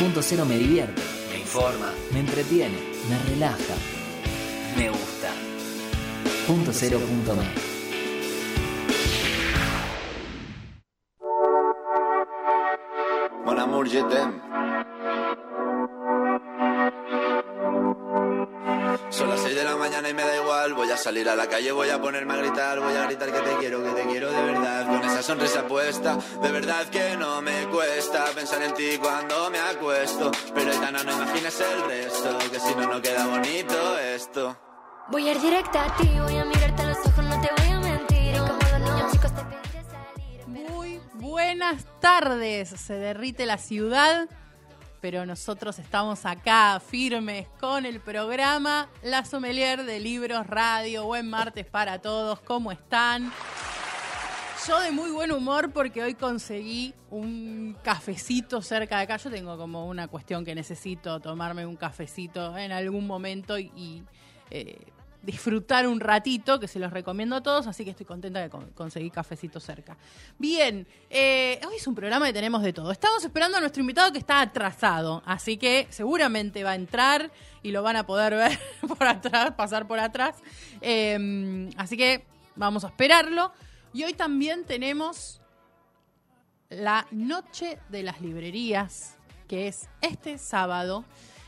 Punto cero me divierte, me informa, me entretiene, me relaja, me gusta. Punto cero punto me. Mon amour, je t'aime. Igual. Voy a salir a la calle, voy a ponerme a gritar. Voy a gritar que te quiero, que te quiero de verdad. Con esa sonrisa puesta, de verdad que no me cuesta pensar en ti cuando me acuesto. Pero Aitana, no imagines el resto, que si no, no queda bonito esto. Voy a ir directa a ti, voy a mirarte a los ojos, no te voy a mentir. Como los niños chicos te pediré salir. Muy buenas tardes. Se derrite la ciudad, pero nosotros estamos acá firmes con el programa La Sommelier de Libros Radio. Buen martes para todos. ¿Cómo están? Yo de muy buen humor porque hoy conseguí un cafecito cerca de acá. Yo tengo como una cuestión que necesito tomarme un cafecito en algún momento y, eh, disfrutar un ratito, que se los recomiendo a todos, así que estoy contenta de con- conseguir cafecito cerca. Bien, eh, hoy es un programa que tenemos de todo. Estamos esperando a nuestro invitado que está atrasado, así que seguramente va a entrar y lo van a poder ver por atrás, pasar por atrás. Eh, así que vamos a esperarlo. Y hoy también tenemos la Noche de las Librerías, que es este sábado.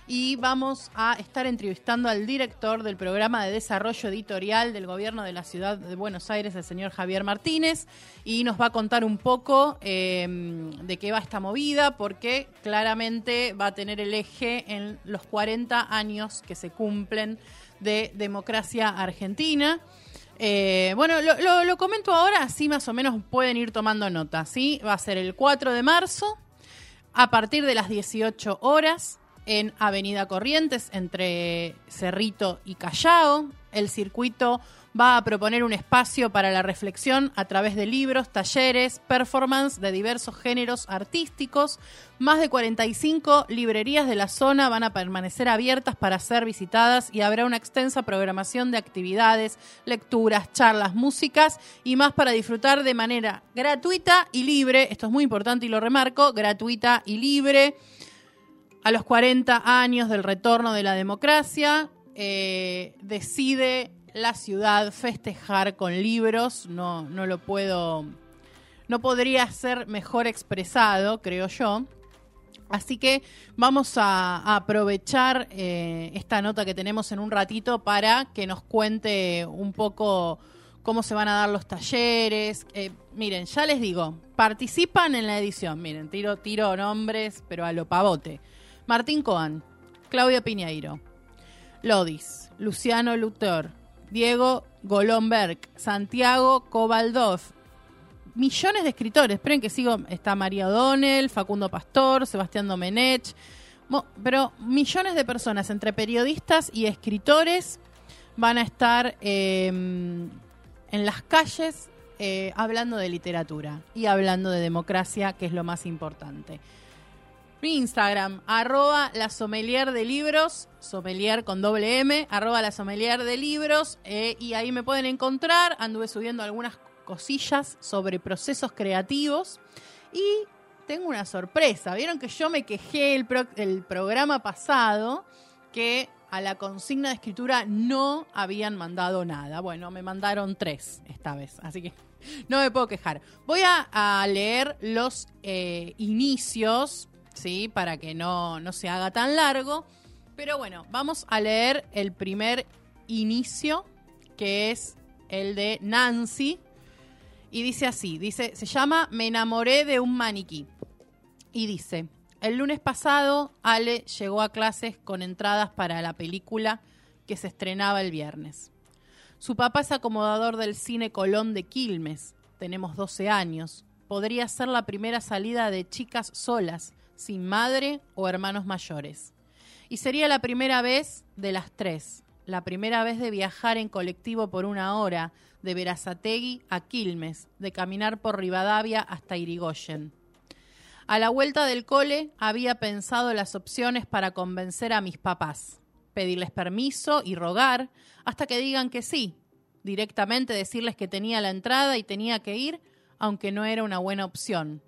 Y vamos a estar entrevistando al director del programa de desarrollo editorial del gobierno de la ciudad de Buenos Aires, el señor Javier Martínez, y nos va a contar un poco eh, de qué va esta movida, porque claramente va a tener el eje en los 40 años que se cumplen de democracia argentina. Eh, bueno, lo, lo- lo comento ahora, así más o menos pueden ir tomando nota, ¿sí? Va a ser el 4 de marzo, a partir de las 18 horas, en Avenida Corrientes, entre Cerrito y Callao. El circuito va a proponer un espacio para la reflexión a través de libros, talleres, performance de diversos géneros artísticos. Más de 45 librerías de la zona van a permanecer abiertas para ser visitadas y habrá una extensa programación de actividades, lecturas, charlas, músicas y más para disfrutar de manera gratuita y libre. Esto es muy importante y lo remarco, gratuita y libre a los 40 años del retorno de la democracia, eh, decide la ciudad festejar con libros. No, no lo puedo. No podría ser mejor expresado, creo yo. Así que vamos a, aprovechar eh, esta nota que tenemos en un ratito para que nos cuente un poco cómo se van a dar los talleres. Eh, miren, ya les digo, participan en la edición. Miren, tiro, tiro nombres, pero a lo pavote. Martín Coan, Claudia Piñeiro, Lodis, Luciano Luthor, Diego Golomberg, Santiago Cobaldov, millones de escritores. Esperen que sigo. Está María O'Donnell, Facundo Pastor, Sebastián Domenech. Pero millones de personas, entre periodistas y escritores, van a estar eh, en las calles eh, hablando de literatura y hablando de democracia, que es lo más importante. Mi Instagram, arroba la sommelier de libros, sommelier con doble M, arroba la sommelier de libros, eh, y ahí me pueden encontrar. Anduve subiendo algunas cosillas sobre procesos creativos y tengo una sorpresa. Vieron que yo me quejé el, pro- el programa pasado que a la consigna de escritura no habían mandado nada. Bueno, me mandaron tres esta vez, así que no me puedo quejar. Voy a, a leer los eh, inicios, ¿sí? Para que no, no se haga tan largo. Pero bueno, vamos a leer el primer inicio, que es el de Nancy. Y dice así, dice, se llama Me enamoré de un maniquí. Y dice, el lunes pasado Ale llegó a clases con entradas para la película que se estrenaba el viernes. Su papá es acomodador del cine Colón de Quilmes. Tenemos 12 años. Podría ser la primera salida de chicas solas, sin madre o hermanos mayores. Y sería la primera vez de las tres. La primera vez de viajar en colectivo por una hora, de Verazategui a Quilmes, de caminar por Rivadavia hasta Irigoyen. A la vuelta del cole había pensado las opciones para convencer a mis papás, pedirles permiso y rogar hasta que digan que sí, directamente decirles que tenía la entrada y tenía que ir, aunque no era una buena opción,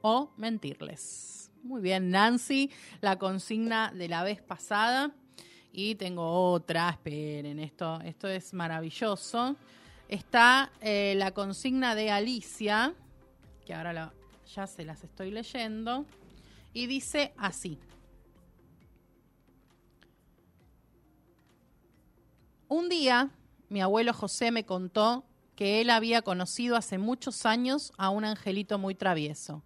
o mentirles. Muy bien, Nancy, la consigna de la vez pasada. Y tengo otra, esperen, esto, esto es maravilloso. Está eh, la consigna de Alicia, que ahora ya se las estoy leyendo, y dice así. Un día, mi abuelo José me contó que él había conocido hace muchos años a un angelito muy travieso.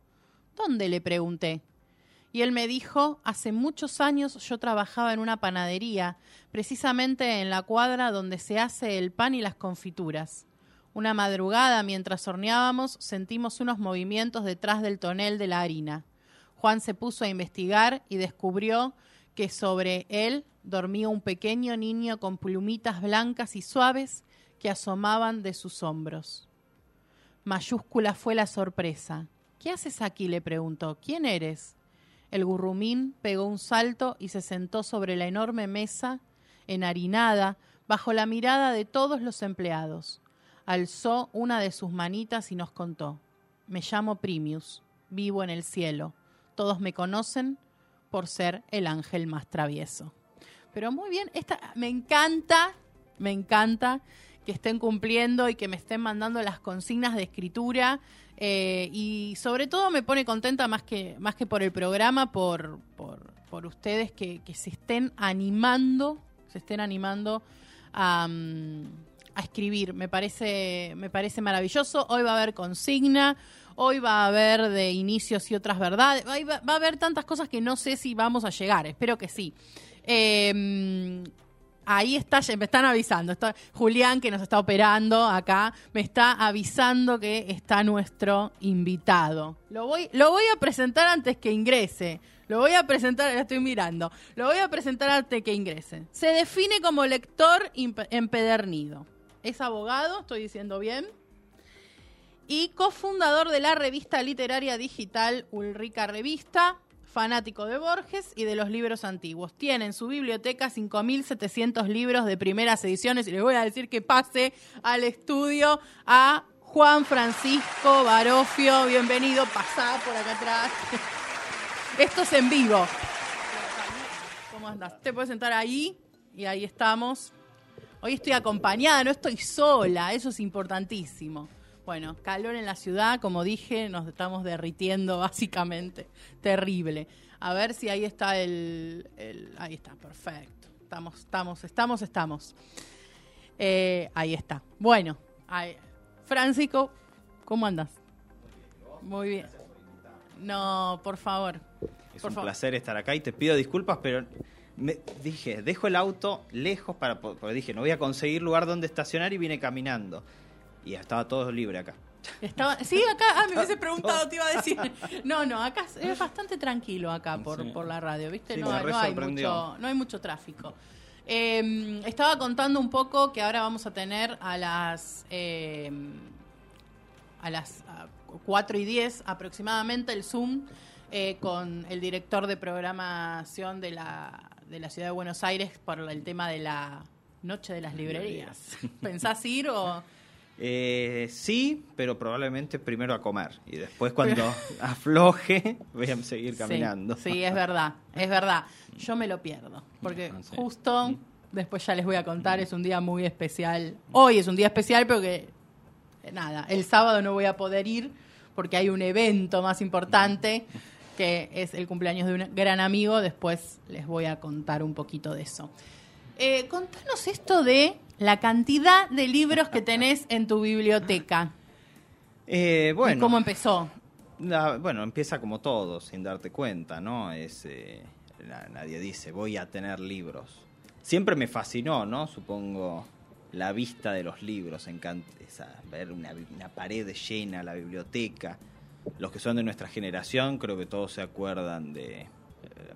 ¿Dónde? le pregunté. Y él me dijo, hace muchos años yo trabajaba en una panadería, precisamente en la cuadra donde se hace el pan y las confituras. Una madrugada, mientras horneábamos, sentimos unos movimientos detrás del tonel de la harina. Juan se puso a investigar y descubrió que sobre él dormía un pequeño niño con plumitas blancas y suaves que asomaban de sus hombros. Mayúscula fue la sorpresa. ¿Qué haces aquí? le preguntó. ¿Quién eres? El gurrumín pegó un salto y se sentó sobre la enorme mesa, enharinada, bajo la mirada de todos los empleados. Alzó una de sus manitas y nos contó. Me llamo Primius, vivo en el cielo. Todos me conocen por ser el ángel más travieso. Pero muy bien, esta me encanta, me encanta que estén cumpliendo y que me estén mandando las consignas de escritura. Eh, y sobre todo me pone contenta más que, más que por el programa, por, por, ustedes que, que se estén animando, se estén animando a, mm, a escribir. Me parece, me parece maravilloso. Hoy va a haber consigna, hoy va a haber de inicios y otras verdades. Va, a haber tantas cosas que no sé si vamos a llegar, espero que sí. Eh, Ahí está, me están avisando. Está Julián, que nos está operando acá, me está avisando que está nuestro invitado. Lo voy, lo voy a presentar antes que ingrese. Lo voy a presentar, la estoy mirando. Lo voy a presentar antes que ingrese. Se define como lector empedernido. Es abogado, estoy diciendo bien. Y cofundador de la revista literaria digital Ulrica Revista, fanático de Borges y de los libros antiguos. Tiene en su biblioteca 5.700 libros de primeras ediciones y les voy a decir que pase al estudio a Juan Francisco Barofio. Bienvenido, pasá por acá atrás. Esto es en vivo. ¿Cómo andás? Te puedes sentar ahí y ahí estamos. Hoy estoy acompañada, no estoy sola, eso es importantísimo. Bueno, calor en la ciudad, como dije, nos estamos derritiendo básicamente. Terrible. A ver si ahí está el, el- ahí está, perfecto. Estamos, estamos, estamos, estamos. Eh, ahí está. Bueno, ahí- Francisco, ¿cómo andas? Muy bien. No, por favor. Es Por un favor. placer estar acá y te pido disculpas, pero me dije, dejo el auto lejos para po- porque dije, no voy a conseguir lugar donde estacionar y vine caminando. Y estaba todo libre acá. Estaba, sí, acá, ah, me hubiese preguntado, te iba a decir. No, no, acá es- bastante tranquilo acá por, Sí. por la radio, ¿viste? Sí, no, hay mucho, no hay mucho tráfico. Eh, estaba contando un poco que ahora vamos a tener a las eh, a las ah, 4 y 10 aproximadamente el Zoom eh, con el director de programación de la, de la ciudad de Buenos Aires por el tema de la Noche de las Librerías. ¿Pensás ir o...? Eh, sí, pero probablemente primero a comer. Y después cuando afloje voy a seguir caminando. Sí, sí, es verdad, es verdad. Yo me lo pierdo, porque Ah, sí. justo después ya les voy a contar, es un día muy especial. Hoy es un día especial, pero que eh, nada, el sábado no voy a poder ir porque hay un evento más importante que es el cumpleaños de un gran amigo. Después les voy a contar un poquito de eso. Eh, contanos esto de la cantidad de libros que tenés en tu biblioteca. Eh, y ¿Cómo empezó? la- bueno, empieza como todo, sin darte cuenta, ¿no? Es, eh, na- nadie dice, voy a tener libros. Siempre me fascinó, ¿no? Supongo la vista de los libros, encanta ver una, una pared llena, la biblioteca. Los que son de nuestra generación, creo que todos se acuerdan de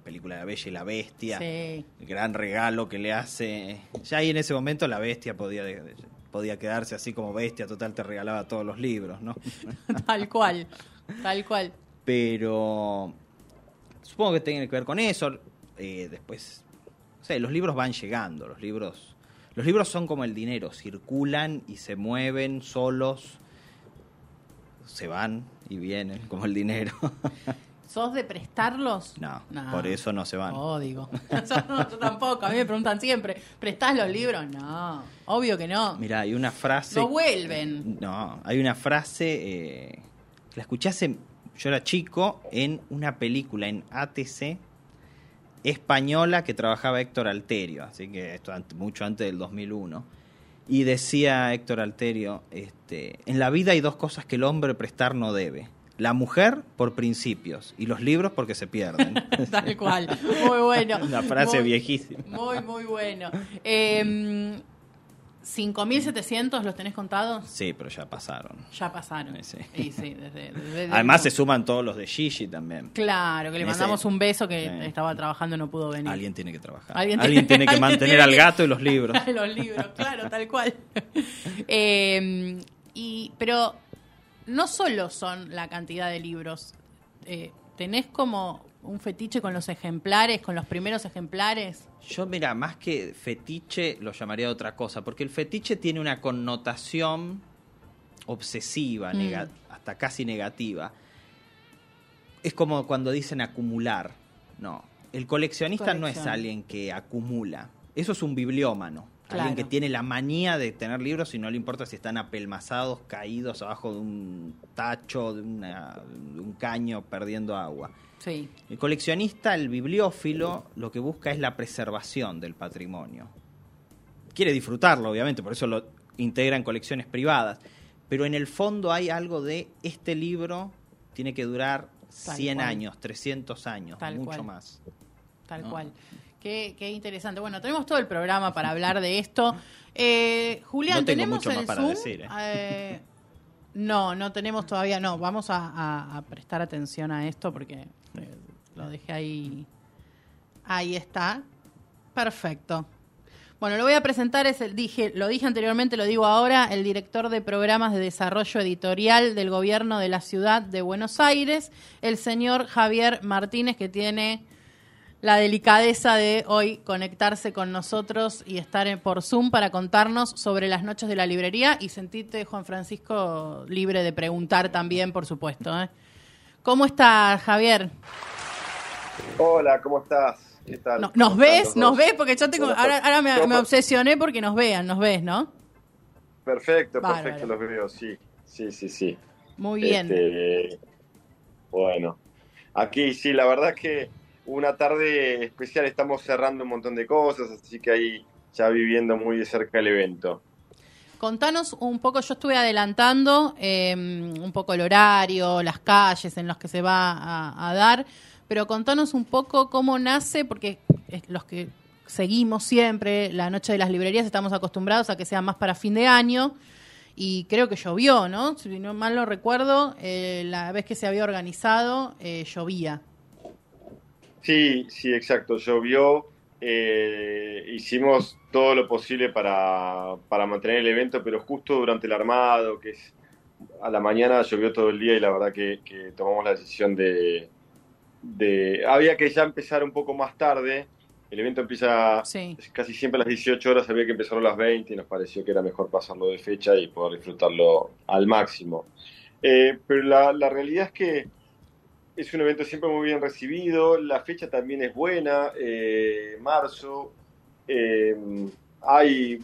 la película La Bella y la Bestia. Sí. el gran regalo que le hace. Ya ahí en ese momento la bestia podía, podía quedarse así como bestia, total te regalaba todos los libros, ¿no? Tal cual, tal cual. Pero supongo que tiene que ver con eso. Eh, después, no sé, los libros van llegando, los libros. Los libros son como el dinero, circulan y se mueven solos, se van y vienen, como el dinero. ¿Sos de prestarlos? No, por eso no se van. Oh, digo. yo, tampoco. A mí me preguntan siempre, ¿prestás los libros? No, obvio que no. Mira, hay una frase. No vuelven. No, hay una frase. Eh, la escuché hace. Yo era chico en una película en ATC española que trabajaba Héctor Alterio, así que esto mucho antes del 2001. Y decía Héctor Alterio, este, en la vida hay dos cosas que el hombre prestar no debe. La mujer por principios y los libros porque se pierden. Tal cual, muy bueno. Una frase viejísima. Muy, muy bueno. Eh, ¿5.700 los tenés contados? Sí, pero ya pasaron. Ya pasaron. Sí. Además se suman todos los de Gigi también. Claro, que le mandamos un beso que estaba trabajando y no pudo venir. Alguien tiene que trabajar. Alguien, tiene, que mantener al gato y los libros. los libros, claro, tal cual. Eh, y, pero no solo son la cantidad de libros. Eh, ¿Tenés como un fetiche con los ejemplares, con los primeros ejemplares? Yo, mira, más que fetiche lo llamaría otra cosa, porque el fetiche tiene una connotación obsesiva, mm. hasta casi negativa. Es como cuando dicen acumular. No, el coleccionista no es alguien que acumula, eso es un bibliómano. Alguien que tiene la manía de tener libros y no le importa si están apelmazados, caídos abajo de un tacho, de, de un caño, perdiendo agua. El coleccionista, el bibliófilo, lo que busca es la preservación del patrimonio. Quiere disfrutarlo, obviamente, por eso lo integra en colecciones privadas. Pero en el fondo hay algo de este libro tiene que durar 100 años, 300 años, mucho más. Tal cual. Qué, interesante. Bueno, tenemos todo el programa para hablar de esto. Eh, Julián, tenemos el Zoom. ¿eh? Eh, no, no tenemos todavía, no. Vamos a, prestar atención a esto porque eh, lo dejé ahí. Ahí está. Perfecto. Bueno, lo voy a presentar, es el, dije, lo dije anteriormente, lo digo ahora, el director de programas de desarrollo editorial del gobierno de la ciudad de Buenos Aires, el señor Javier Martínez, que tiene la delicadeza de hoy conectarse con nosotros y estar por Zoom para contarnos sobre las noches de la librería y sentirte, Juan Francisco, libre de preguntar también, por supuesto. ¿eh? ¿Cómo estás, Javier? Hola, ¿cómo estás? ¿Qué tal? ¿Nos ves? ¿Nos ves? Porque yo tengo. Ahora, me, obsesioné porque nos vean, nos ves, ¿no? Perfecto, perfecto, los veo, sí. Sí, sí, sí. Muy bien. Este, bueno, aquí sí, la verdad es que una tarde especial, estamos cerrando un montón de cosas, así que ahí ya viviendo muy de cerca el evento. Contanos un poco, yo estuve adelantando em, un poco el horario, las calles en las que se va a, dar, pero contanos un poco cómo nace, porque los que seguimos siempre la noche de las librerías estamos acostumbrados a que sea más para fin de año y creo que llovió, ¿no? Si no mal lo recuerdo, eh, la vez que se había organizado eh, llovía. Sí, sí, exacto. Llovió. Eh, hicimos todo lo posible para, para, mantener el evento, pero justo durante el armado, que es a la mañana llovió todo el día y la verdad que, tomamos la decisión de, de, Había que ya empezar un poco más tarde. El evento empieza casi siempre a las 18 horas, había que empezar a las 20 y nos pareció que era mejor pasarlo de fecha y poder disfrutarlo al máximo. Eh, pero la, la realidad es que es un evento siempre muy bien recibido, la fecha también es buena, eh, marzo. Eh, hay,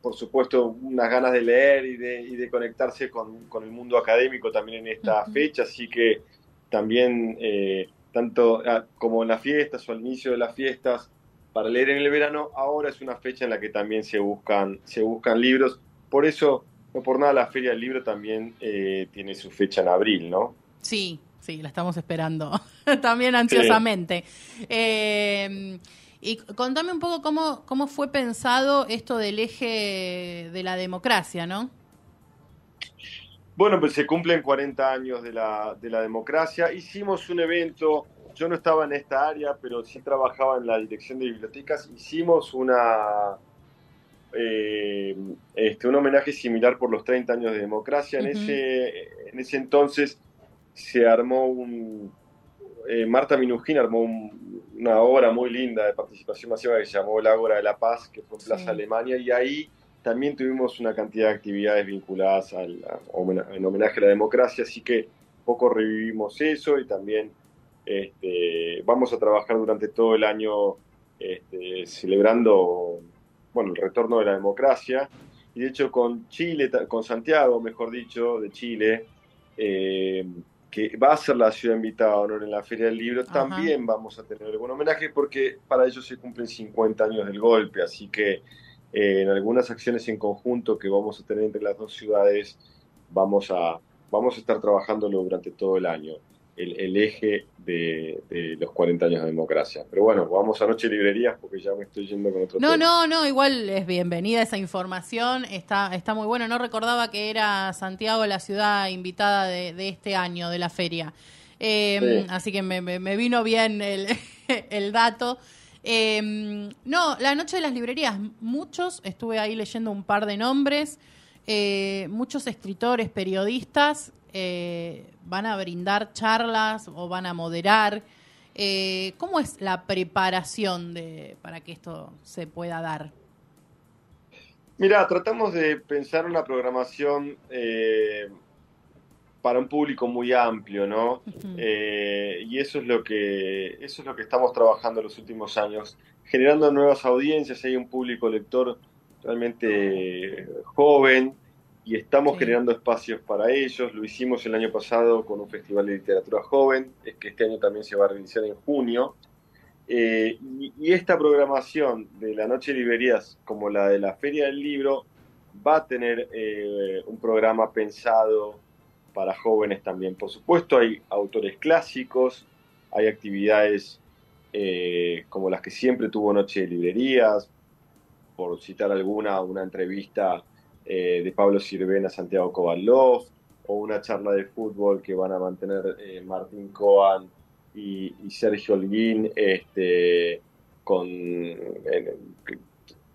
por supuesto, unas ganas de leer y de, y de conectarse con, con, el mundo académico también en esta fecha, así que también, eh, tanto ah, como en las fiestas o al inicio de las fiestas, para leer en el verano, ahora es una fecha en la que también se buscan, se buscan libros. Por eso, no por nada, la Feria del Libro también tiene su fecha en abril, ¿no? Sí, sí, la estamos esperando también ansiosamente. Eh, y contame un poco cómo, cómo fue pensado esto del eje de la democracia, ¿no? Bueno, pues se cumplen 40 años de la, de la democracia. Hicimos un evento, yo no estaba en esta área, pero sí trabajaba en la dirección de bibliotecas. Hicimos una, eh, este, un homenaje similar por los 30 años de democracia. En, ese, en ese entonces se armó un... Eh, Marta Minujín armó una obra muy linda de participación masiva que se llamó La Ágora de la Paz, que fue en Plaza Alemania, y ahí también tuvimos una cantidad de actividades vinculadas al, en homenaje a la democracia, así que poco revivimos eso y también este, vamos a trabajar durante todo el año este, celebrando bueno, el retorno de la democracia. Y de hecho con Chile, con Santiago, mejor dicho, de Chile, eh, que va a ser la ciudad invitada a honor en la Feria del Libro, también vamos a tener algún homenaje porque para ellos se cumplen 50 años del golpe, así que eh, en algunas acciones en conjunto que vamos a tener entre las dos ciudades vamos a, vamos a estar trabajándolo durante todo el año el, eje de, los 40 años de democracia. Pero bueno, vamos a Noche Librerías porque ya me estoy yendo con otro No, no, no, igual es bienvenida esa información, está, está muy bueno. No recordaba que era Santiago la ciudad invitada de, este año, de la feria. Em, así que me, vino bien el, el dato. Em, no, la Noche de las Librerías, muchos, estuve ahí leyendo un par de nombres, eh, muchos escritores, periodistas eh, van a brindar charlas o van a moderar. Eh, ¿Cómo es la preparación de, para que esto se pueda dar? Mira, tratamos de pensar una programación eh, para un público muy amplio, ¿no? y eso es lo que eso es lo que estamos trabajando en los últimos años, generando nuevas audiencias. Hay un público lector realmente joven, y estamos generando espacios para ellos. Lo hicimos el año pasado con un festival de literatura joven, es que este año también se va a realizar en junio. Eh, y, esta programación de la Noche de Librerías, como la de la Feria del Libro, va a tener eh, un programa pensado para jóvenes también. Por supuesto, hay autores clásicos, hay actividades eh, como las que siempre tuvo Noche de Librerías, por citar alguna, una entrevista eh, de Pablo Sirvena, Santiago Kovalov, o una charla de fútbol que van a mantener eh, Martín Coan y, Sergio Holguín, este, con,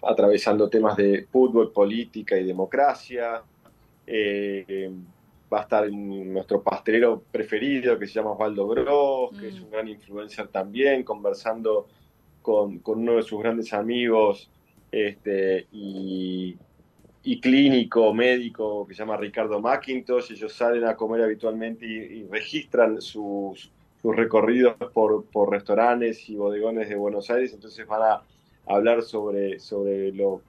atravesando temas de fútbol, política y democracia. Eh, va a estar nuestro pastelero preferido que se llama Osvaldo Gross, que es mm. un gran influencer también, conversando con, con uno de sus grandes amigos este, y, y clínico, médico, que se llama Ricardo McIntosh. Ellos salen a comer habitualmente y, registran sus, sus recorridos por, por, restaurantes y bodegones de Buenos Aires. Entonces van a hablar sobre, sobre lo,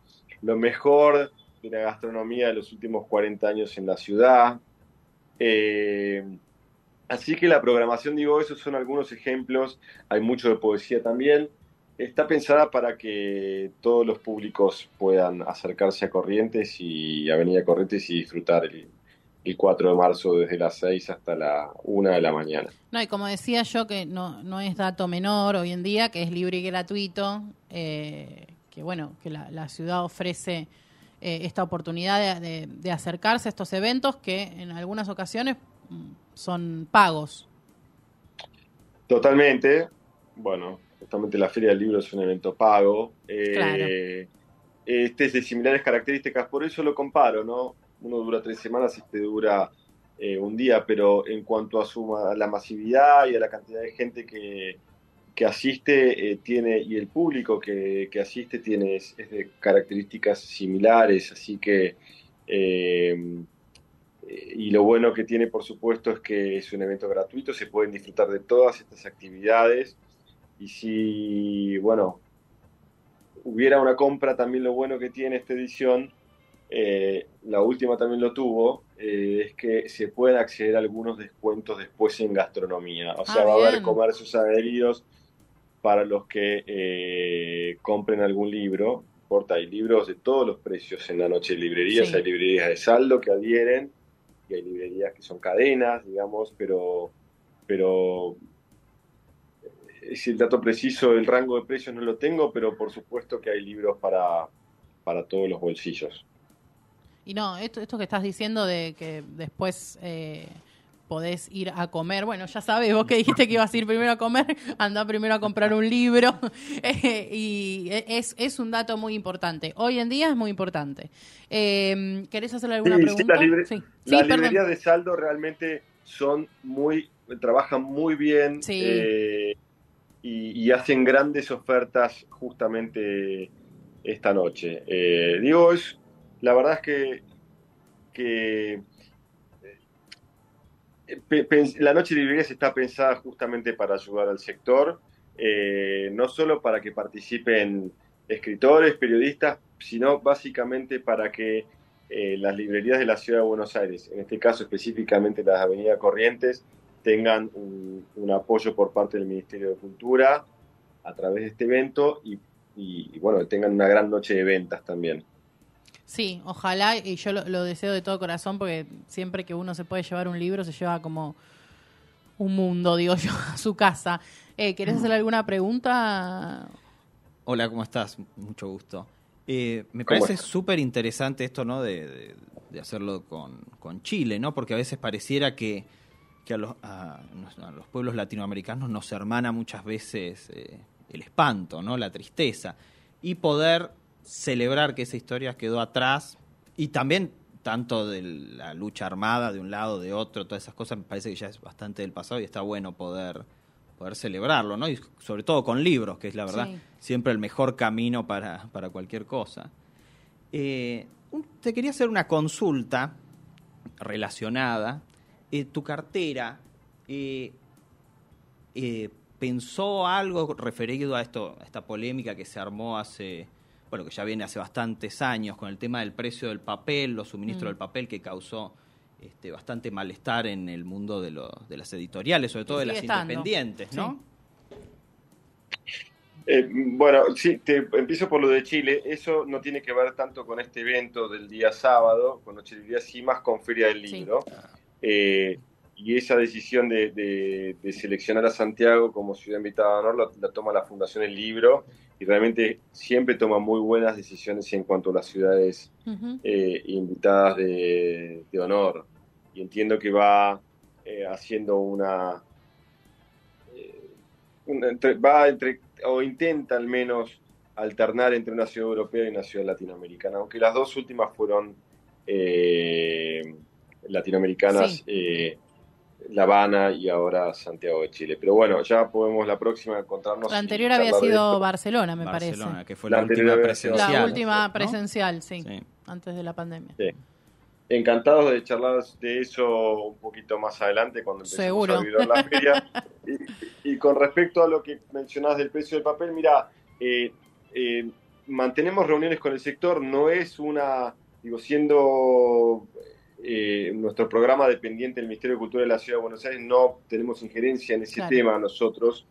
lo mejor de la gastronomía de los últimos 40 años en la ciudad. Eh, así que la programación, digo, esos son algunos ejemplos. Hay mucho de poesía también está pensada para que todos los públicos puedan acercarse a Corrientes y Avenida Corrientes y disfrutar el, 4 de marzo desde las 6 hasta la 1 de la mañana. No, y como decía yo, que no, no es dato menor hoy en día, que es libre y gratuito, eh, que bueno, que la, ciudad ofrece eh, esta oportunidad de, de acercarse a estos eventos que en algunas ocasiones mm, son pagos. Totalmente. Bueno, justamente la Feria del Libro es un evento pago. Eh, este es de similares características, por eso lo comparo, ¿no? Uno dura tres semanas, este dura eh, un día, pero en cuanto a, su, la masividad y a la cantidad de gente que, asiste eh, tiene y el público que, asiste tiene es, de características similares, así que y lo bueno que tiene por supuesto es que es un evento gratuito, se pueden disfrutar de todas estas actividades y si, bueno, hubiera una compra, también lo bueno que tiene esta edición, eh, la última también lo tuvo, eh, es que se pueden acceder a algunos descuentos después en gastronomía. O sea, ah, va a haber comercios adheridos para los que eh, compren algún libro. Importa, hay libros de todos los precios en la noche de librerías, hay librerías de saldo que adhieren y hay librerías que son cadenas, digamos, pero, pero si el dato preciso del rango de precios no lo tengo, pero por supuesto que hay libros para, para todos los bolsillos. Y no, esto, esto que estás diciendo de que después eh, podés ir a comer, bueno, ya sabes, vos que dijiste que ibas a ir primero a comer, anda primero a comprar un libro, eh, y es, es un dato muy importante. Hoy en día es muy importante. Eh, ¿Querés hacerle alguna pregunta? Sí, las, librerías de saldo realmente son muy, trabajan muy bien. Sí y, hacen grandes ofertas justamente esta noche. Eh, digo, es, la verdad es que, que la noche de librerías está pensada justamente para ayudar al sector, eh, no solo para que participen escritores, periodistas, sino básicamente para que eh, las librerías de la ciudad de Buenos Aires, en este caso específicamente las Avenida Corrientes, tengan un, apoyo por parte del Ministerio de Cultura a través de este evento y, y, bueno, tengan una gran noche de ventas también. Sí, ojalá, y yo lo, deseo de todo corazón porque siempre que uno se puede llevar un libro se lleva como un mundo, digo yo, a su casa. Eh, ¿Querés hacer alguna pregunta? Hola, ¿cómo estás? Mucho gusto. Eh, me parece súper interesante esto, ¿no? De, hacerlo con, Chile, ¿no? Porque a veces pareciera que, a, los, los, pueblos latinoamericanos nos hermana muchas veces eh, el espanto, ¿no? La tristeza. Y poder celebrar que esa historia quedó atrás y también tanto de la lucha armada de un lado, de otro, todas esas cosas, me parece que ya es bastante del pasado y está bueno poder, poder celebrarlo, ¿no? Y sobre todo con libros, que es la verdad siempre el mejor camino para, para cualquier cosa. Eh, te quería hacer una consulta relacionada. Eh, tu cartera eh, pensó algo referido a esto, a esta polémica que se armó hace bueno, que ya viene hace bastantes años con el tema del precio del papel, los suministros mm. del papel que causó este, bastante malestar en el mundo de, de las editoriales, sobre todo de las independientes, ¿no? Eh, bueno, sí, te, empiezo por lo de Chile. Eso no tiene que ver tanto con este evento del día sábado, con Noche de sí más con Feria del Libro. Eh, y esa decisión de, seleccionar a Santiago como ciudad invitada de honor la, toma la Fundación El Libro y realmente siempre toma muy buenas decisiones en cuanto a las ciudades eh, invitadas de, honor. Y entiendo que va eh, haciendo una, eh, va entre, o intenta al menos alternar entre una ciudad europea y una ciudad latinoamericana, aunque las dos últimas fueron latinoamericanas. La Habana y ahora Santiago de Chile. Pero bueno, ya podemos la próxima encontrarnos. La anterior había sido Barcelona, me parece. que fue la, última presencial. La última presencial, sí, antes de la pandemia. Sí. Encantados de charlar de eso un poquito más adelante cuando empecemos a vivir la feria. y, con respecto a lo que mencionás del precio del papel, mira, eh, eh, mantenemos reuniones con el sector, no es una, digo, siendo eh, nuestro programa dependiente del Ministerio de Cultura de la Ciudad de Buenos Aires no tenemos injerencia en ese tema nosotros,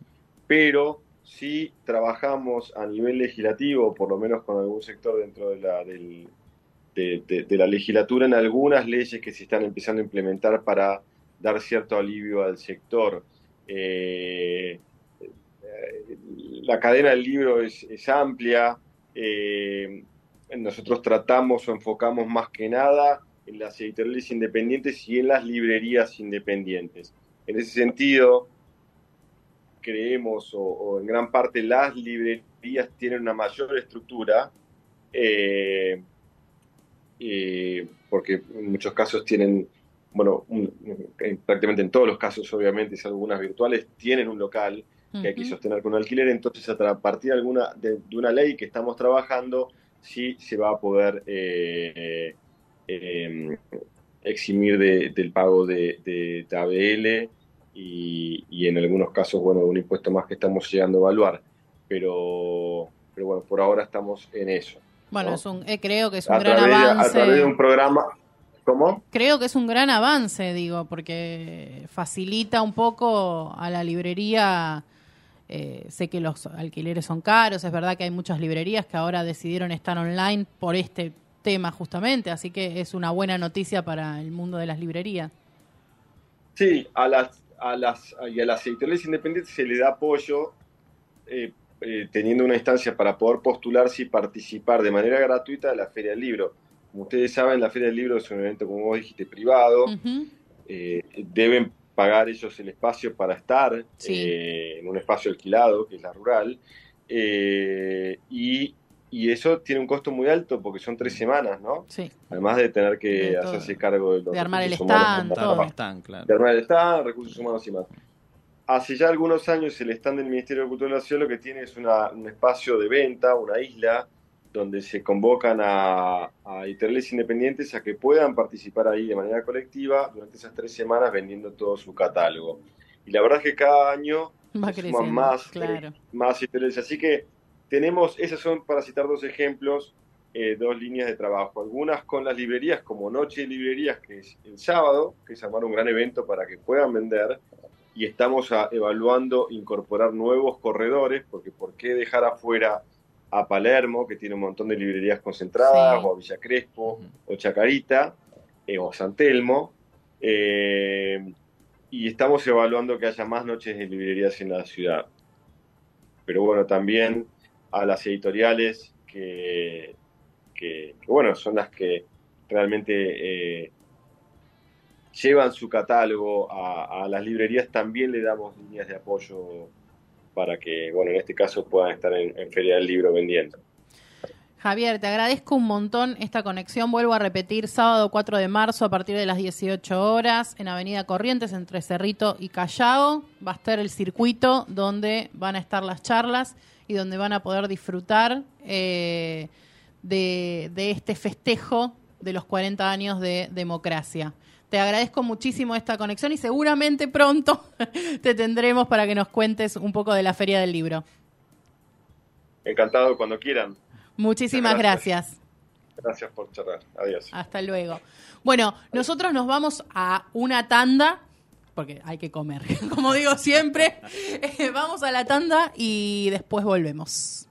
pero sí trabajamos a nivel legislativo, por lo menos con algún sector dentro de la, de, la legislatura, en algunas leyes que se están empezando a implementar para dar cierto alivio al sector. Eh, la cadena del libro es, amplia. Eh, nosotros tratamos o enfocamos más que nada en las editoriales independientes y en las librerías independientes. En ese sentido, creemos, o, en gran parte las librerías tienen una mayor estructura, eh, eh, porque en muchos casos tienen, bueno, prácticamente en todos los casos, obviamente, si algunas virtuales, tienen un local que hay que sostener con alquiler, entonces a partir de, alguna, de, una ley que estamos trabajando, sí se va a poder eh, eh, eximir del pago de, de, ABL y, en algunos casos, bueno, un impuesto más que estamos llegando a evaluar. Pero, pero bueno, por ahora estamos en eso. Bueno, es un, eh, creo que es un gran avance. A través de un programa. ¿Cómo? Creo que es un gran avance, digo, porque facilita un poco a la librería. Eh, sé que los alquileres son caros, es verdad que hay muchas librerías que ahora decidieron estar online por este tema justamente, así que es una buena noticia para el mundo de las librerías. Sí, a las, a las, y a las editoriales independientes se le da apoyo eh, eh, teniendo una instancia para poder postularse y participar de manera gratuita de la Feria del Libro. Como ustedes saben, la Feria del Libro es un evento, como vos dijiste, privado. Eh, deben pagar ellos el espacio para estar en un espacio alquilado, que es la rural. y y eso tiene un costo muy alto porque son tres semanas, ¿no? Sí. Además de tener que hacerse cargo de, de armar el stand, todo. claro. De armar el stand, recursos humanos y más. Hace ya algunos años el stand del Ministerio de Cultura de la Ciudad lo que tiene es una, un espacio de venta, una isla, donde se convocan a, a editoriales independientes a que puedan participar ahí de manera colectiva durante esas tres semanas vendiendo todo su catálogo. Y la verdad es que cada año Va se suman creciendo, más, claro. eh, más. Así que tenemos, esas son, para citar dos ejemplos, eh, dos líneas de trabajo. Algunas con las librerías, como Noche de Librerías, que es el sábado, que es armar un gran evento para que puedan vender. Y estamos a- evaluando incorporar nuevos corredores, porque ¿por qué dejar afuera a Palermo, que tiene un montón de librerías concentradas, Sí. o a Villa Crespo, o Chacarita, eh, o San Telmo? Eh, y estamos evaluando que haya más noches de librerías en la ciudad. Pero bueno, también a las editoriales que, que, bueno, son las que realmente eh, llevan su catálogo a, a las librerías, también le damos líneas de apoyo para que, bueno, en este caso puedan estar en, en Feria del Libro vendiendo. Javier, te agradezco un montón esta conexión. Vuelvo a repetir, sábado 4 de marzo a partir de las 18 horas en Avenida Corrientes entre Cerrito y Callao. Va a estar el circuito donde van a estar las charlas y donde van a poder disfrutar eh, de, de este festejo de los 40 años de democracia. Te agradezco muchísimo esta conexión y seguramente pronto te tendremos para que nos cuentes un poco de la Feria del Libro. Encantado cuando quieran. Muchísimas Gracias. gracias. Gracias por charlar. Adiós. Hasta luego. Bueno, nosotros nos vamos a una tanda, porque hay que comer, como digo siempre. Eh, vamos a la tanda y después volvemos.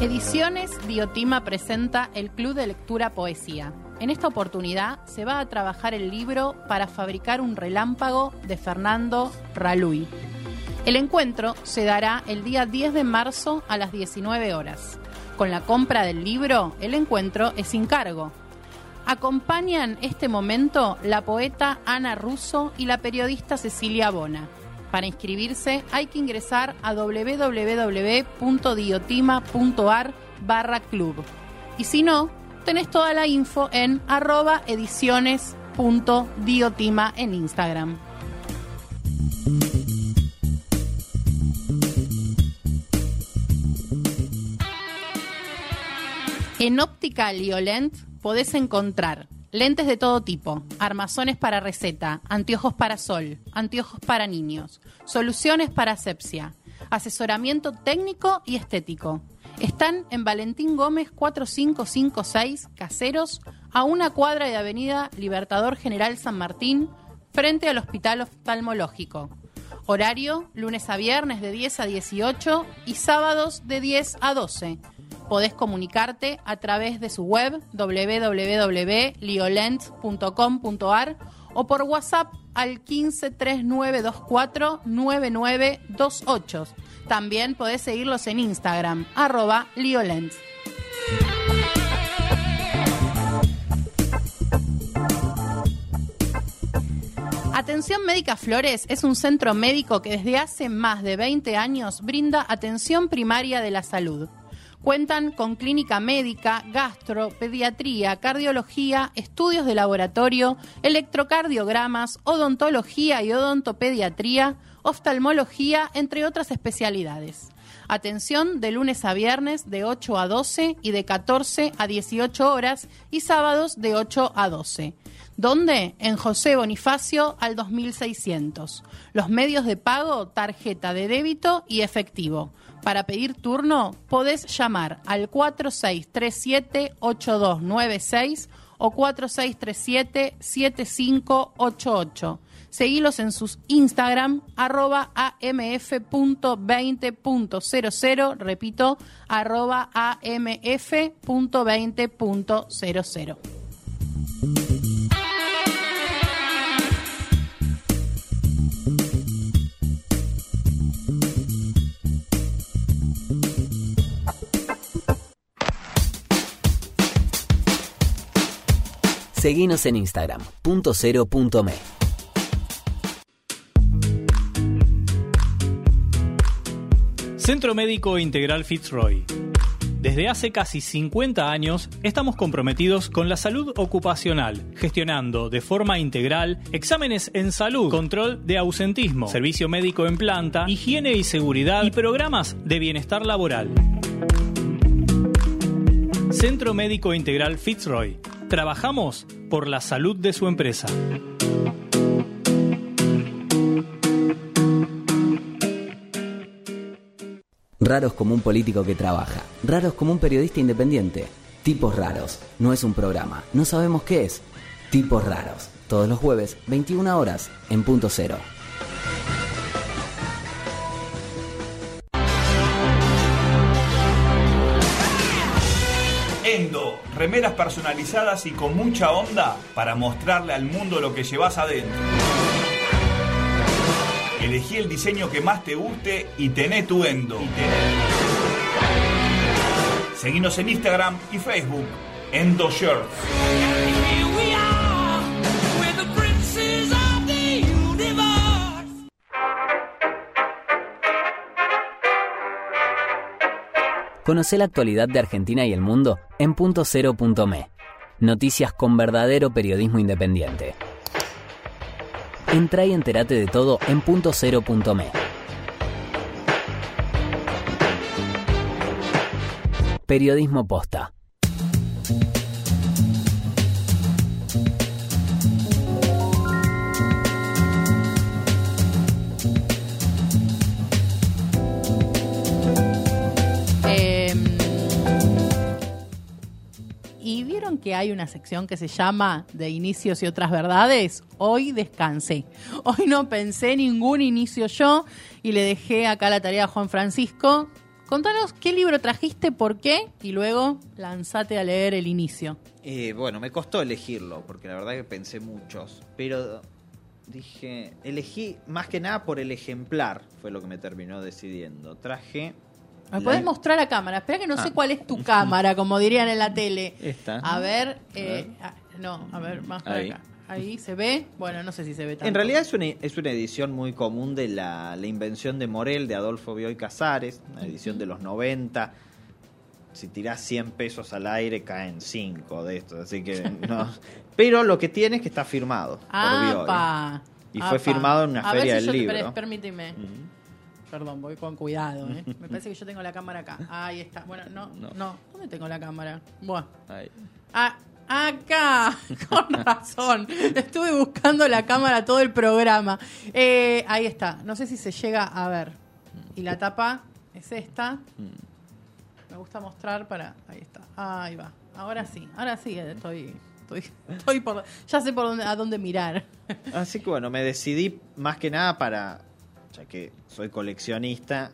Ediciones Diotima presenta el Club de Lectura Poesía. En esta oportunidad se va a trabajar el libro Para fabricar un relámpago de Fernando Raluy. El encuentro se dará el día 10 de marzo a las 19 horas. Con la compra del libro, el encuentro es sin cargo. Acompañan este momento la poeta Ana Russo y la periodista Cecilia Bona. Para inscribirse hay que ingresar a www.diotima.ar barra club. Y si no, tenés toda la info en arroba ediciones.diotima en Instagram. En Óptica Liolent podés encontrar lentes de todo tipo, armazones para receta, anteojos para sol, anteojos para niños, soluciones para asepsia, asesoramiento técnico y estético. Están en Valentín Gómez 4556 Caseros, a una cuadra de Avenida Libertador General San Martín, frente al Hospital Oftalmológico. Horario, lunes a viernes de 10 a 18 y sábados de 10 a 12. Podés comunicarte a través de su web www.liolent.com.ar o por WhatsApp al 1539249928. También podés seguirlos en Instagram, arroba liolent. Atención Médica Flores es un centro médico que desde hace más de 20 años brinda atención primaria de la salud. Cuentan con clínica médica, gastro, pediatría, cardiología, estudios de laboratorio, electrocardiogramas, odontología y odontopediatría, oftalmología, entre otras especialidades. Atención de lunes a viernes de 8 a 12 y de 14 a 18 horas y sábados de 8 a 12. ¿Dónde? En José Bonifacio al 2600. Los medios de pago, tarjeta de débito y efectivo. Para pedir turno, podés llamar al 4637-8296 o 4637-7588. Seguilos en sus Instagram, arroba amf.20.00, repito, arroba amf.20.00. Seguinos en Instagram, punto cero punto me. Centro Médico Integral Fitzroy. Desde hace casi 50 años estamos comprometidos con la salud ocupacional, gestionando de forma integral exámenes en salud, control de ausentismo, servicio médico en planta, higiene y seguridad y programas de bienestar laboral. Centro Médico Integral Fitzroy. Trabajamos por la salud de su empresa. Raros como un político que trabaja. Raros como un periodista independiente. Tipos raros. No es un programa. No sabemos qué es. Tipos raros. Todos los jueves, 21 horas, en punto cero. Remeras personalizadas y con mucha onda para mostrarle al mundo lo que llevas adentro. Elegí el diseño que más te guste y tené tu Endo. Seguinos en Instagram y Facebook, Endo Shirts. Conoce la actualidad de Argentina y el mundo en punto me. Noticias con verdadero periodismo independiente. Entra y entérate de todo en punto me. Periodismo posta. Que hay una sección que se llama de inicios y otras verdades? Hoy descansé. Hoy no pensé ningún inicio yo y le dejé acá la tarea a Juan Francisco. Contanos qué libro trajiste, por qué, y luego lanzate a leer el inicio. Eh, bueno, me costó elegirlo, porque la verdad que pensé muchos, pero dije, elegí más que nada por el ejemplar, fue lo que me terminó decidiendo. Traje... ¿Me podés mostrar la cámara? Espera que no sé Ah. cuál es tu cámara, como dirían en la tele. Esta. A ver, eh, ah, no, a ver, más para Ahí. acá. Ahí se ve. Bueno, no sé si se ve tanto. En realidad es una, es una edición muy común de la, la invención de Morel, de Adolfo Bioy Casares, una edición de los 90. Si tirás 100 pesos al aire, caen 5 de estos, así que no. Pero lo que tiene es que está firmado por Bioy. Y fue firmado en una A ver feria si del yo te- libro. per- permíteme. Perdón, voy con cuidado. ¿eh? Me parece que yo tengo la cámara acá. Ahí está. Bueno, no, no. No. ¿Dónde tengo la cámara? Bueno. Ahí. Ah, acá. Con razón. Estuve buscando la cámara todo el programa. Eh, ahí está. No sé si se llega a ver. Y la tapa es esta. Me gusta mostrar para. Ahí está. Ahí va. Ahora sí. Ahora sí. eh, Estoy. Estoy, estoy por. Ya sé por dónde, a dónde mirar. Así que bueno, me decidí más que nada para, ya que soy coleccionista,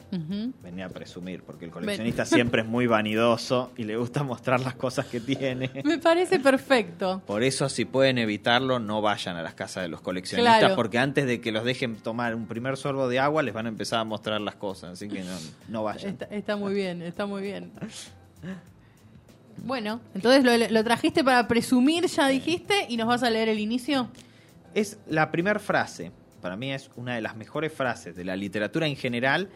venía a presumir, porque el coleccionista siempre es muy vanidoso y le gusta mostrar las cosas que tiene. Me parece perfecto. Por eso, si pueden evitarlo, no vayan a las casas de los coleccionistas, Claro. porque antes de que los dejen tomar un primer sorbo de agua, les van a empezar a mostrar las cosas, así que no, no vayan. Está, está muy bien, está muy bien. Bueno, entonces lo, lo trajiste para presumir, ya dijiste, y nos vas a leer el inicio. Es la primera frase, para mí es una de las mejores frases de la literatura en general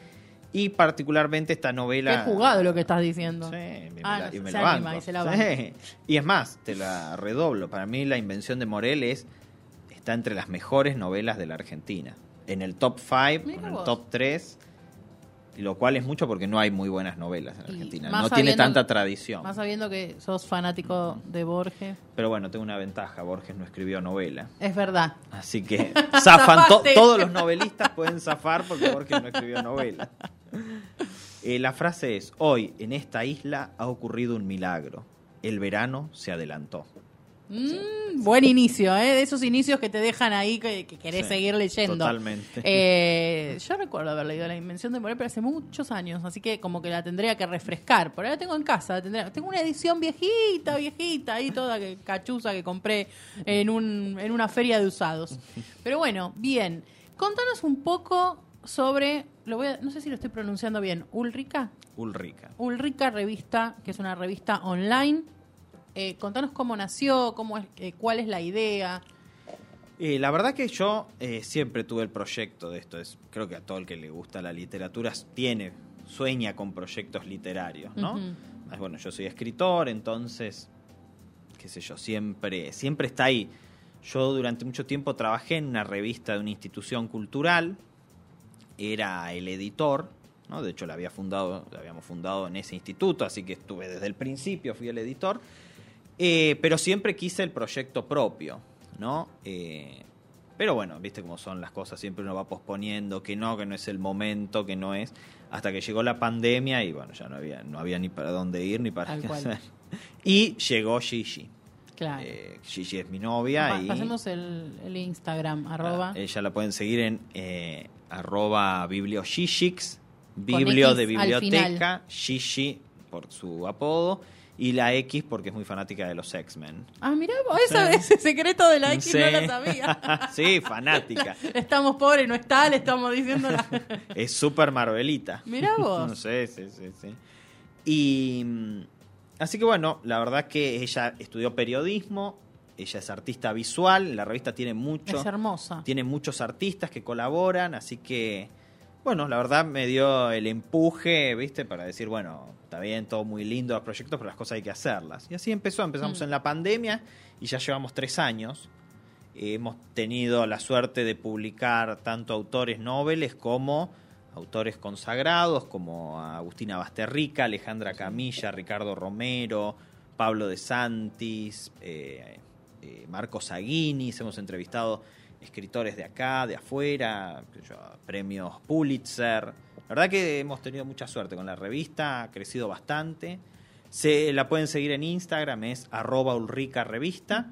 y particularmente esta novela. Qué jugado lo que estás diciendo. Sí, y me Ah, la- no, y me se la anima banco. y se la Sí. banca. Y es más, te la redoblo. Para mí la invención de Morel es, está entre las mejores novelas de la Argentina. En el top 5, Mira en el top 3, lo cual es mucho porque no hay muy buenas novelas en Y Argentina. No tiene tanta tradición. Más sabiendo que sos fanático de Borges. Pero bueno, tengo una ventaja, Borges no escribió novela. Es verdad. Así que zafan, to- todos los novelistas pueden zafar porque Borges no escribió novela. Eh, la frase es, hoy en esta isla ha ocurrido un milagro. El verano se adelantó. Mm, buen inicio, ¿eh? De esos inicios que te dejan ahí que, que querés Sí, seguir leyendo. totalmente. Eh, yo recuerdo haber leído La Invención de Morel, pero hace muchos años, así que como que la tendría que refrescar. Por ahí la tengo en casa, tendría- tengo una edición viejita, viejita, ahí toda que, cachuza que compré en, un, en una feria de usados. Pero bueno, bien. Contanos un poco sobre, lo voy a- no sé si lo estoy pronunciando bien, Ulrica. Ulrica. Ulrica Revista, que es una revista online. Eh, contanos cómo nació, cómo es, eh, cuál es la idea. Eh, la verdad que yo eh, siempre tuve el proyecto de esto. Es, creo que a todo el que le gusta la literatura tiene, sueña con proyectos literarios, ¿no? Bueno, yo soy escritor, entonces, qué sé yo, siempre, siempre está ahí. Yo durante mucho tiempo trabajé en una revista de una institución cultural, era el editor, ¿no? De hecho, la había fundado, la habíamos fundado en ese instituto, así que estuve desde el principio, fui el editor. Eh, pero siempre quise el proyecto propio, ¿no? Eh, pero bueno, viste cómo son las cosas, siempre uno va posponiendo, que no, que no es el momento, que no es, hasta que llegó la pandemia y bueno, ya no había, no había ni para dónde ir ni para Tal qué cual. hacer. Y llegó Gigi. Claro. Eh, Gigi es mi novia Pa- y Pasemos el, el Instagram, arroba. Ah, ella la pueden seguir en eh, arroba biblio de al biblioteca. Gigi por su apodo, y la X porque es muy fanática de los X-Men. Ah, mirá, vos, eso, ese secreto de la X Sí. no lo sabía. sí, fanática. Estamos pobres, no está, le estamos diciendo la... Es súper Marvelita. Mirá vos. No sé, sí, sí, sí. Y mm, así que bueno, la verdad que ella estudió periodismo, ella es artista visual, la revista tiene mucho, Es hermosa. tiene muchos artistas que colaboran, así que bueno, la verdad me dio el empuje, ¿viste? Para decir, bueno, está bien, todo muy lindo los proyectos, pero las cosas hay que hacerlas. Y así empezó, empezamos Mm. en la pandemia y ya llevamos tres años. Hemos tenido la suerte de publicar tanto autores noveles como autores consagrados, como Agustina Basterrica, Alejandra Camilla, Ricardo Romero, Pablo de Santis, eh, eh, Marcos Aguinis, hemos entrevistado escritores de acá, de afuera, premios Pulitzer. La verdad que hemos tenido mucha suerte con la revista, ha crecido bastante. Se la pueden seguir en Instagram, es arroba Ulrica Revista.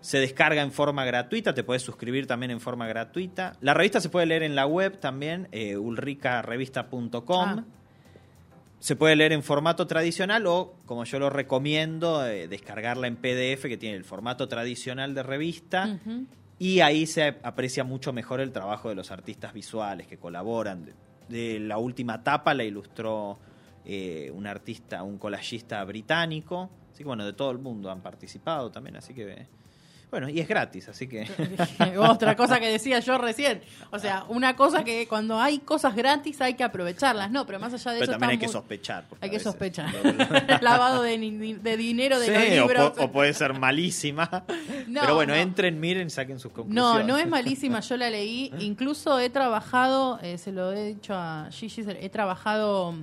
Se descarga en forma gratuita, te puedes suscribir también en forma gratuita. La revista se puede leer en la web también, eh, ulricarevista.com. Ah. Se puede leer en formato tradicional o, como yo lo recomiendo, eh, descargarla en PDF, que tiene el formato tradicional de revista. Y ahí se aprecia mucho mejor el trabajo de los artistas visuales que colaboran. De, la última tapa la ilustró eh, un artista, un collagista británico. Así que bueno, de todo el mundo han participado también. Así que, bueno, y es gratis, así que... Otra cosa que decía yo recién. O sea, una cosa que cuando hay cosas gratis hay que aprovecharlas. No, pero más allá de Pero eso también hay que sospechar. Hay que sospechar. Lavado de, de dinero de Sí, los libros. o puede ser malísima. No, pero bueno, no. entren, miren, saquen sus No, conclusiones. no es malísima, yo la leí. Incluso he trabajado, eh, se lo he dicho a Gigi, he trabajado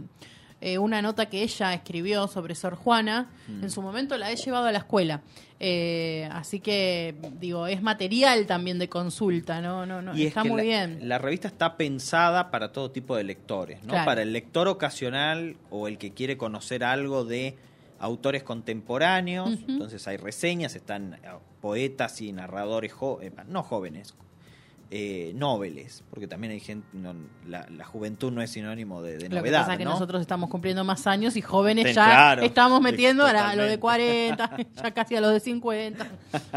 eh, una nota que ella escribió sobre Sor Juana. Mm. En su momento la he llevado a la escuela. Eh, así que, digo, es material también de consulta, ¿no? no, no Y es está que muy la, bien. La revista está pensada para todo tipo de lectores, ¿no? Claro. Para el lector ocasional o el que quiere conocer algo de autores contemporáneos. Entonces hay reseñas, están eh, poetas y narradores, jo- eh, no jóvenes, eh, noveles, porque también hay gente, no, la, la juventud no es sinónimo de, de Lo que novedad, pasa es que ¿no? nosotros estamos cumpliendo más años y jóvenes Ten- ya claro, estamos metiendo a, la- a lo de totalmente. 40, ya casi a los de 50.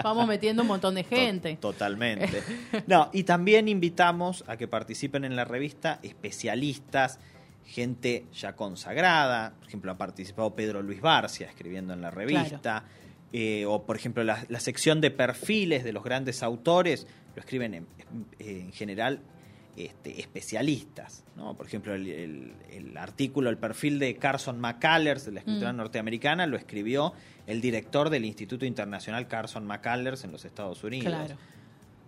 Vamos metiendo un montón de To- gente. Totalmente. No, y también invitamos a que participen en la revista especialistas, gente ya consagrada. Por ejemplo, ha participado Pedro Luis Barcia escribiendo en la revista. Eh, o, por ejemplo, la, la sección de perfiles de los grandes autores lo escriben en, en general este, especialistas. ¿no? Por ejemplo, el, el- el artículo, el perfil de Carson McCullers, de la escritora Mm. norteamericana, lo escribió el director del Instituto Internacional Carson McCullers en los Estados Unidos. Claro.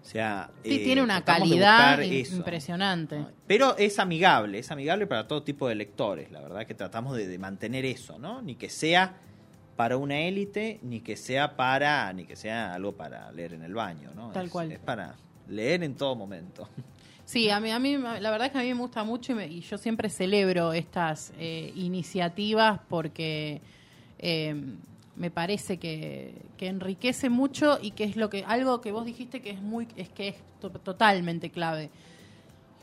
O sea, Sí, eh, tiene una calidad eso. impresionante. Pero es amigable, es amigable para todo tipo de lectores. La verdad que tratamos de, de mantener eso, ¿no? Ni que sea para una élite, ni que sea para, ni que sea algo para leer en el baño, ¿no? Tal Es- cual. Es para leer en todo momento. Sí, a mí, a mí la verdad es que a mí me gusta mucho y, me- y yo siempre celebro estas eh, iniciativas porque eh, me parece que, que enriquece mucho y que es lo que algo que vos dijiste que es muy es que es to- totalmente clave.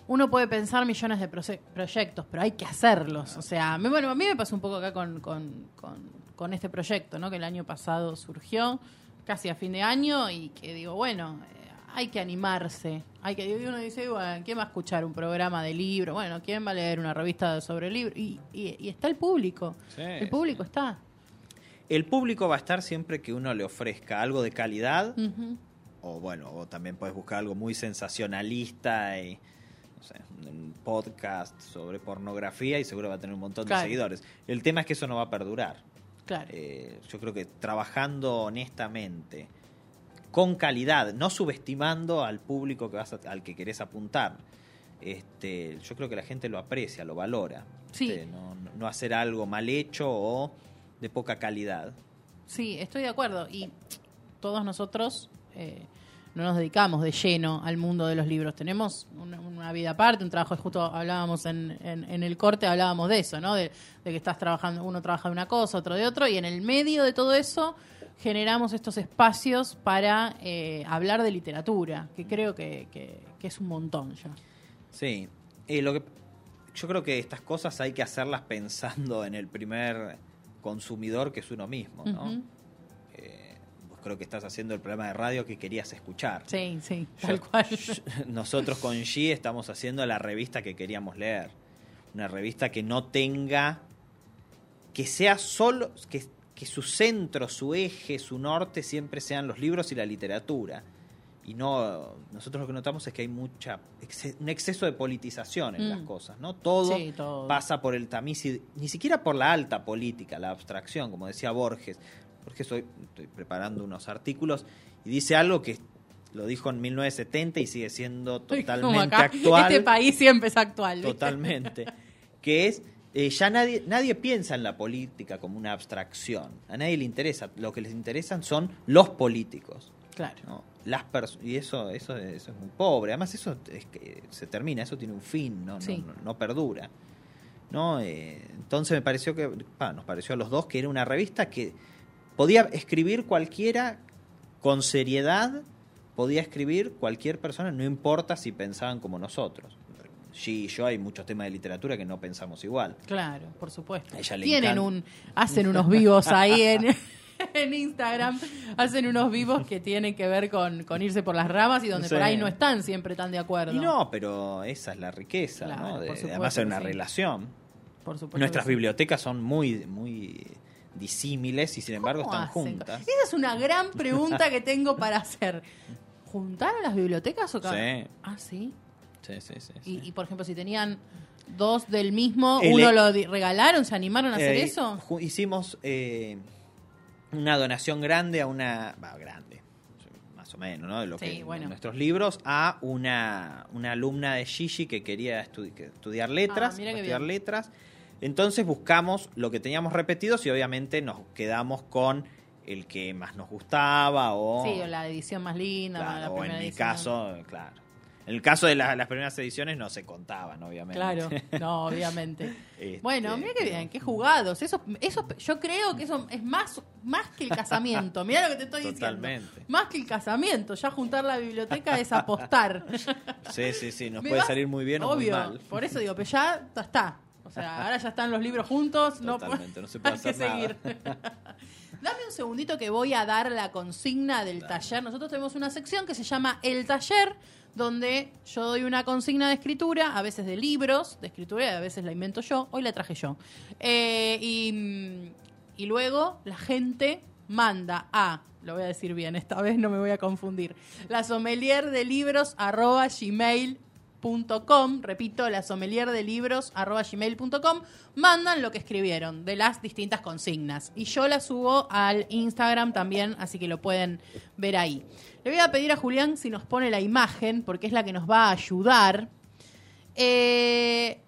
Uno puede pensar millones de proyectos, pero hay que hacerlos. O sea, mí- bueno, a mí me pasó un poco acá con, con, con- con este proyecto, ¿no? Que el año pasado surgió, casi a fin de año, y que digo, bueno, eh, hay que animarse. Hay que, y uno dice, bueno, ¿quién va a escuchar un programa de libro? Bueno, ¿quién va a leer una revista sobre libro? Y, y- y está el público. Sí, el público está. El público va a estar siempre que uno le ofrezca algo de calidad, o bueno, o también puedes buscar algo muy sensacionalista y sé, un podcast sobre pornografía y seguro va a tener un montón Claro. de seguidores. El tema es que eso no va a perdurar. Claro. Eh, yo creo que trabajando honestamente, con calidad, no subestimando al público que vas a- al que querés apuntar. Este, yo creo que la gente lo aprecia, lo valora. Sí. Este, no, no hacer algo mal hecho o de poca calidad. Sí, estoy de acuerdo. Y todos nosotros eh, no nos dedicamos de lleno al mundo de los libros. Tenemos una, una vida aparte, un trabajo, justo hablábamos en, en- en el corte, hablábamos de eso, ¿no? De, de que estás trabajando, uno trabaja de una cosa, otro de otro, y en el medio de todo eso generamos estos espacios para eh, hablar de literatura, que creo que, que- que es un montón ya. Sí, eh, lo que yo creo que estas cosas hay que hacerlas pensando en el primer consumidor que es uno mismo, ¿no? Vos creo que estás haciendo el programa de radio que querías escuchar. Sí, sí, Yo- tal cual. Nosotros con G estamos haciendo la revista que queríamos leer. Una revista que no tenga. que sea solo. que, que su centro, su eje, su norte siempre sean los libros y la literatura. Y no. Nosotros lo que notamos es que hay mucha. un exceso de politización en Mm. las cosas, ¿no? Todo, Sí, todo. pasa por el tamiz, y- ni siquiera por la alta política, la abstracción, como decía Borges. Borges hoy estoy preparando unos artículos y dice algo que lo dijo en 1970 y sigue siendo totalmente acá, actual. Este país siempre es actual. ¿viste? Totalmente. que es, eh, ya nadie, nadie piensa en la política como una abstracción. A nadie le interesa. Lo que les interesan son los políticos. Claro. ¿no? Las y eso, eso, eso es muy pobre. Además, eso es que se termina, eso tiene un fin, no, no- Sí. no, no perdura. ¿no? Eh, entonces me pareció que, nos pareció a los dos que era una revista que podía escribir cualquiera con seriedad, podía escribir cualquier persona, no importa si pensaban como nosotros. Sí, yo hay muchos temas de literatura que no pensamos igual. Claro, por supuesto. A ella le Tienen encanta. un, hacen unos vivos ahí en, en Instagram, hacen unos vivos que tienen que ver con, con irse por las ramas y donde Sí. por ahí no están siempre tan de acuerdo. Y no, pero esa es la riqueza, Claro, ¿no? De- además que una sí. relación. por supuesto. Nuestras bibliotecas son muy, muy disímiles y sin embargo ¿Cómo están hacen? juntas. Esa es una gran pregunta que tengo para hacer. ¿Juntaron las bibliotecas o cada- Sí. Ah, sí. Sí, sí, sí. Y, sí. y, por ejemplo, si tenían dos del mismo, El- uno lo di- regalaron, ¿se animaron a hacer Eh, eso? Hicimos eh, una donación grande a una. va, grande, más o menos, ¿no? De lo Sí, que bueno. nuestros libros, a una, una alumna de Gigi que quería estudi- que estudiar letras. Ah, mira qué estudiar bien. letras. Entonces buscamos lo que teníamos repetidos y obviamente nos quedamos con el que más nos gustaba o. Sí, o la edición más linda, Claro, la o en mi edición. caso, claro. En el caso de la- las primeras ediciones no se contaban, obviamente. Claro, no, obviamente. Este, Bueno, mira qué bien, qué jugados. Eso, eso, yo creo que eso es más, más que el casamiento. Mira lo que te estoy Totalmente. diciendo. Más que el casamiento. Ya juntar la biblioteca es apostar. Sí, sí, sí, nos puede vas- salir muy bien o muy Obvio, mal. por eso digo, pero ya está. O sea, ahora ya están los libros juntos. No, Totalmente, no se hay puede que hacer nada. seguir. Dame un segundito que voy a dar la consigna del taller. Nosotros tenemos una sección que se llama El Taller, donde yo doy una consigna de escritura, a veces de libros de escritura y a veces la invento yo. Hoy la traje yo. Eh, y, mm, y luego la gente manda a, lo voy a decir bien, esta vez no me voy a confundir, la sommelier de libros arroba gmail gmail.com, repito, la sommelier de libros arroba gmail.com, mandan lo que escribieron de las distintas consignas. Y yo la subo al Instagram también, así que lo pueden ver ahí. Le voy a pedir a Julián si nos pone la imagen, porque es la que nos va a ayudar. Eh,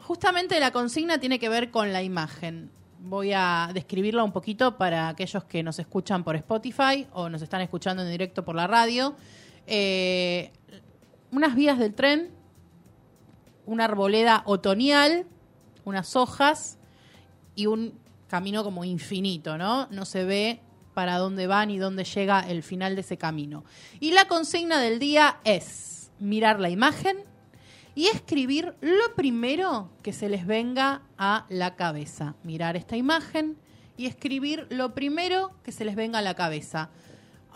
justamente la consigna tiene que ver con la imagen. Voy a describirla un poquito para aquellos que nos escuchan por Spotify o nos están escuchando en directo por la radio. Eh, unas vías del tren, una arboleda otoñal, unas hojas y un camino como infinito, ¿no? No se ve para dónde va ni dónde llega el final de ese camino. Y la consigna del día es mirar la imagen y escribir lo primero que se les venga a la cabeza. Mirar esta imagen y escribir lo primero que se les venga a la cabeza.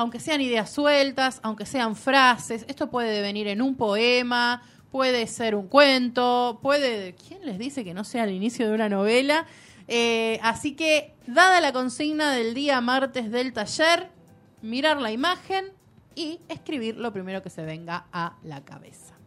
Aunque sean ideas sueltas, aunque sean frases, esto puede venir en un poema, puede ser un cuento, puede... ¿Quién les dice que no sea el inicio de una novela? Eh, así que, dada la consigna del día martes del taller, mirar la imagen y escribir lo primero que se venga a la cabeza.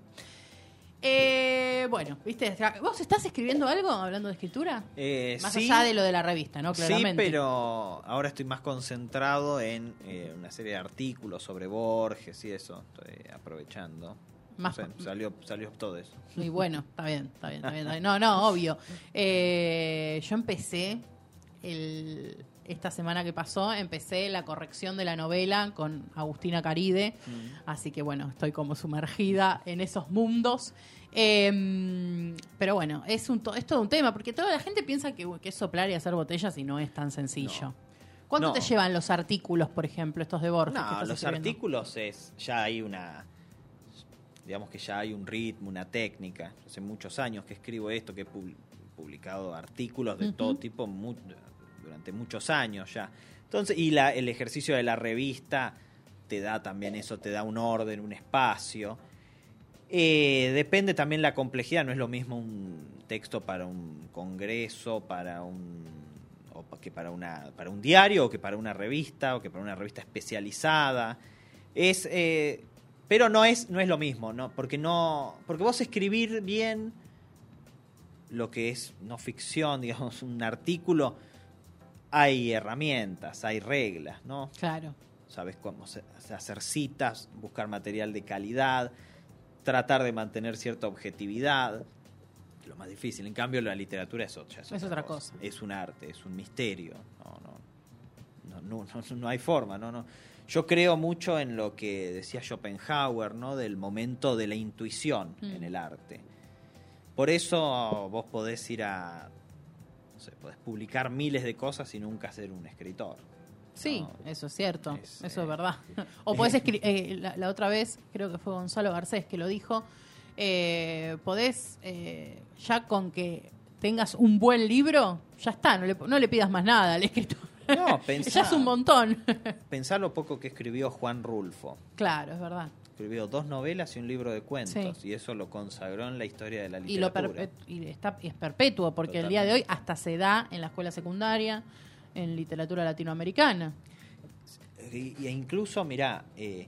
Eh, bueno, ¿viste? ¿Vos estás escribiendo algo hablando de escritura? Eh, Más sí, allá de lo de la revista, ¿no? Claramente. Sí, pero ahora estoy más concentrado en eh, una serie de artículos sobre Borges y eso. Estoy aprovechando. Más- No sé, salió, salió todo eso. Y bueno, está bien, está bien, está bien. está bien. No, no, obvio. Eh, yo empecé el, esta semana que pasó, empecé la corrección de la novela con Agustina Caride. Así que bueno, estoy como sumergida en esos mundos. Eh, pero bueno, es, un, to- es todo un tema, porque toda la gente piensa que, que es soplar y hacer botellas y no es tan sencillo. No. ¿Cuánto No. te llevan los artículos, por ejemplo, estos de Borges? No, los artículos es ya hay una digamos que ya hay un ritmo, una técnica. Hace muchos años que escribo esto, que he pub- publicado artículos de todo tipo mu- durante muchos años ya. Entonces, y la, el ejercicio de la revista te da también eso, te da un orden, un espacio. Eh, depende también la complejidad, no es lo mismo un texto para un congreso, para un o que para una para un diario o que para una revista o que para una revista especializada. Es eh, pero no es no es lo mismo, ¿no? Porque no porque vos escribir bien lo que es no ficción, digamos, un artículo hay herramientas, hay reglas, ¿no? Claro. sabes cómo hacer citas, buscar material de calidad, tratar de mantener cierta objetividad. Lo más difícil, en cambio la literatura es otra, Es otra cosa. Es un arte, es un misterio. No, no, no, no, no- no hay forma, no, no. Yo creo mucho en lo que decía Schopenhauer, ¿no? Del momento de la intuición Mm. en el arte. Por eso vos podés ir a, sé, podés publicar miles de cosas y nunca ser un escritor. Sí, No, eso es cierto, es, eso eh, es verdad. O podés escribir, la, la otra vez, creo que fue Gonzalo Garcés que lo dijo, eh, podés, eh, ya con que tengas un buen libro, ya está, no le, no le pidas más nada al escritor. No, pensá, ya es un montón. pensá lo poco que escribió Juan Rulfo. claro, es verdad. Escribió dos novelas y un libro de cuentos Sí. y eso lo consagró en la historia de la Y, lo literatura. perpe- y está, y es perpetuo, porque el día de hoy hasta se da en la escuela secundaria, en literatura latinoamericana. Y, y incluso, mirá, eh,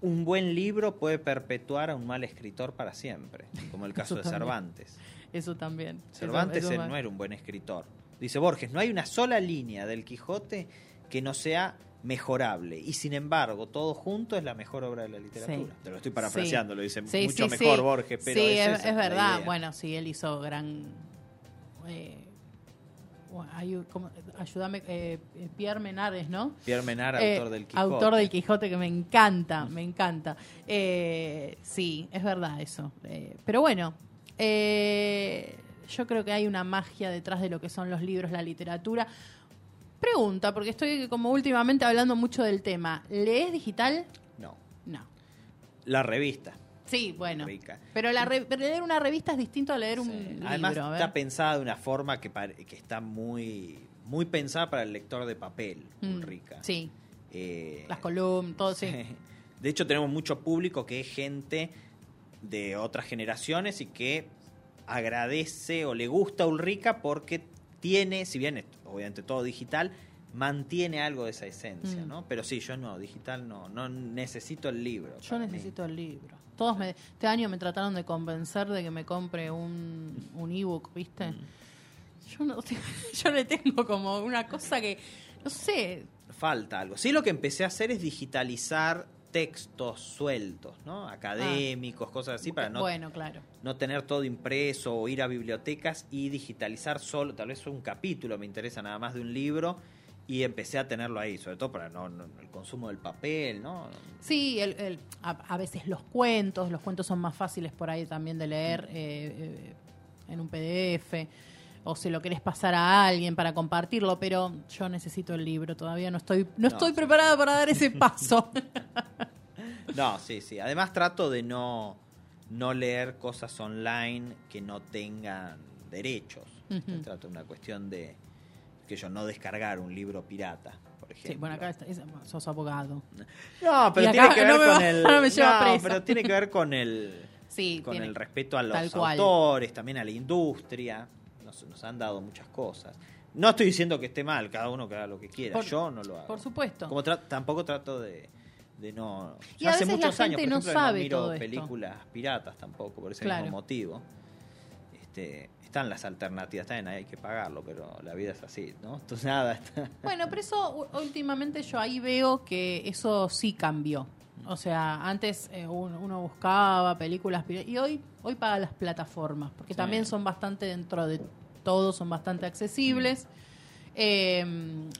un buen libro puede perpetuar a un mal escritor para siempre, como el caso de también. Cervantes. Eso también. Cervantes eso él me- no era un buen escritor. Dice Borges, no hay una sola línea del Quijote que no sea mejorable. Y sin embargo, todo junto es la mejor obra de la literatura. Sí. Te lo estoy parafraseando, Sí. lo dice Sí, mucho mejor. Borges, pero sí, es, es, es verdad. Bueno, sí, él hizo gran. eh, ayúdame, eh, eh, Pierre Menades, ¿no? Pierre Menard, Eh, autor del Quijote. Autor del Quijote, que me encanta, me encanta. Eh, sí, es verdad eso. Pero bueno, yo creo que hay una magia detrás de lo que son los libros, la literatura. Pregunta, porque estoy como últimamente hablando mucho del tema. ¿Lees digital? No, No. la revista. Sí, bueno. Rica. Pero, la re- pero leer una revista es distinto a leer un libro. Además a ver. está pensada de una forma que, que está muy, muy pensada para el lector de papel, Mm, rica. Sí, Eh, las columnas, todo, sí. De hecho, tenemos mucho público que es gente de otras generaciones y que agradece o le gusta a Ulrica porque tiene, si bien es obviamente todo digital, mantiene algo de esa esencia, Mm. ¿no? Pero sí, yo no, digital no, no necesito el libro. Yo mí. necesito el libro. Todos me, este año me trataron de convencer de que me compre un, un ebook, ¿viste? Mm. Yo, no, yo le tengo como una cosa que, no sé, Falta algo. Sí, lo que empecé a hacer es digitalizar textos sueltos, ¿no? Académicos, cosas así, para no, bueno, claro. no tener todo impreso o ir a bibliotecas y digitalizar solo, tal vez un capítulo me interesa nada más de un libro y empecé a tenerlo ahí, sobre todo para no, no- el consumo del papel, ¿no? Sí, el, el- a, a veces los cuentos, los cuentos son más fáciles por ahí también de Mm. leer eh, eh, en un PDF, o si lo querés pasar a alguien para compartirlo, pero yo necesito el libro, todavía no estoy, no, No, estoy sí. preparada para dar ese paso. No, sí, sí. Además trato de no, no leer cosas online que no tengan derechos. Trato de una cuestión de que yo no descargar un libro pirata, sí, bueno, acá está- es- sos abogado. No, pero tiene que ver no con va- el. no no, pero tiene que ver con el. Sí, con tiene- el respeto a los cual. autores, también a la industria. Nos, nos han dado muchas cosas. No estoy diciendo que esté mal, cada uno que haga lo que quiera. Por- Yo no lo hago. Por supuesto. Como tra- tampoco trato de, de no. Y a hace veces la muchos años, por no ejemplo, sabe miro todo esto. películas piratas tampoco, por ese Claro. mismo motivo. Este, están las alternativas, también hay que pagarlo, pero la vida es así, ¿no? Entonces nada, está- Bueno, pero eso últimamente yo ahí veo que eso sí cambió. O sea, antes eh, un- uno buscaba películas y hoy hoy paga las plataformas, porque Sí. también son bastante dentro de todo, son bastante accesibles. Eh,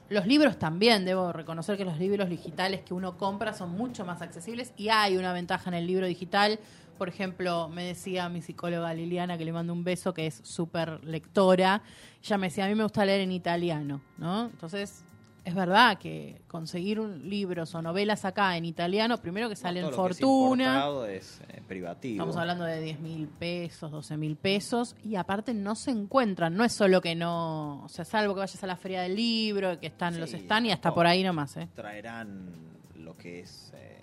los libros también, debo reconocer que los libros digitales que uno compra son mucho más accesibles y hay una ventaja en el libro digital. Por ejemplo, me decía mi psicóloga Liliana, que le mando un beso, que es súper lectora, ella me decía, a mí me gusta leer en italiano, ¿no? Entonces, es verdad que conseguir un- libros o novelas acá en italiano, primero que salen que es fortuna, es eh, privativo. Estamos hablando de 10 mil pesos, 12 mil pesos, y aparte no se encuentran. No es solo que no, o sea, salvo que vayas a la feria del libro, que están Sí, los están y hasta por ahí nomás, ¿eh? Traerán lo que es eh,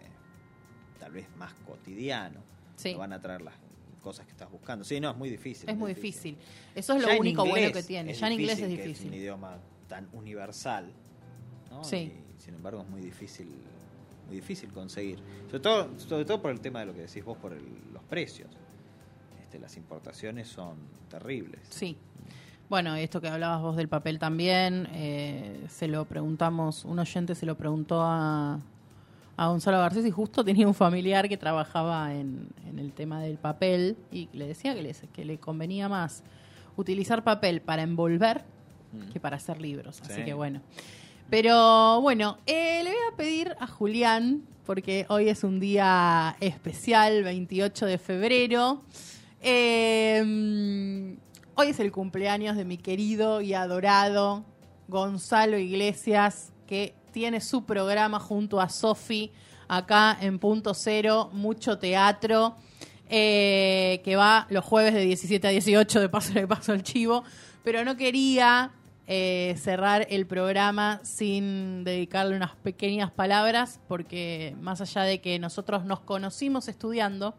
tal vez más cotidiano. Sí. Van a traer las cosas que estás buscando. Sí, no, es muy difícil. Es muy difícil. Eso es Ya lo único bueno que tiene. Ya en inglés es que Es un difícil. idioma tan universal. ¿No? Sí. Y, sin embargo, es muy difícil muy difícil conseguir. Sobre todo, sobre todo por el tema de lo que decís vos, por el- los precios. Este, las importaciones son terribles. Sí. Bueno, esto que hablabas vos del papel también, eh, se lo preguntamos, un oyente se lo preguntó a, a Gonzalo Garcés y justo tenía un familiar que trabajaba en, en el tema del papel y le decía que le, que le convenía más utilizar papel para envolver que para hacer libros. Así Sí. que bueno. Pero bueno, eh, le voy a pedir a Julián, porque hoy es un día especial, 28 de febrero. Eh, hoy es el cumpleaños de mi querido y adorado Gonzalo Iglesias, que tiene su programa junto a Sofi acá en Punto Cero, mucho teatro, eh, que va los jueves de 17 a 18, de paso le paso el chivo, pero no quería eh, cerrar el programa sin dedicarle unas pequeñas palabras, porque más allá de que nosotros nos conocimos estudiando,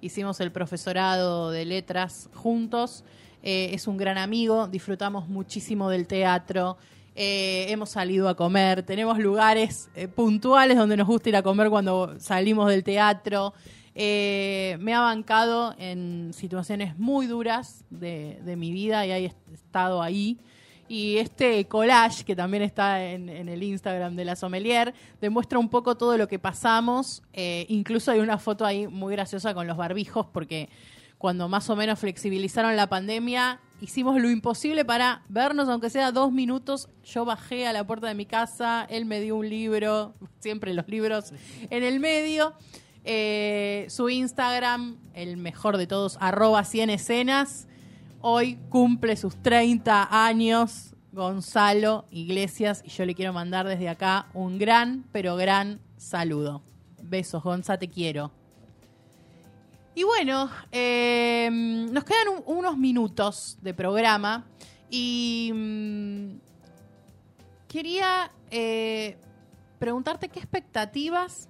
hicimos el profesorado de letras juntos, eh, es un gran amigo, disfrutamos muchísimo del teatro, eh, hemos salido a comer, tenemos lugares puntuales donde nos gusta ir a comer cuando salimos del teatro. Me ha bancado en situaciones muy duras de, de mi vida y he estado ahí. Y este collage, que también está en, el Instagram de la Sommelier, demuestra un poco todo lo que pasamos. Eh, incluso hay una foto ahí muy graciosa con los barbijos, porque cuando más o menos flexibilizaron la pandemia, hicimos lo imposible para vernos, aunque sea dos minutos. Yo bajé a la puerta de mi casa, él me dio un libro, siempre los libros en el medio. Eh, su Instagram, el mejor de todos, arroba 100 escenas. Hoy cumple sus 30 años Gonzalo Iglesias y yo le quiero mandar desde acá un gran, pero gran saludo. Besos, Gonza, te quiero. Y bueno, eh, nos quedan un- unos minutos de programa y mm, quería eh, preguntarte qué expectativas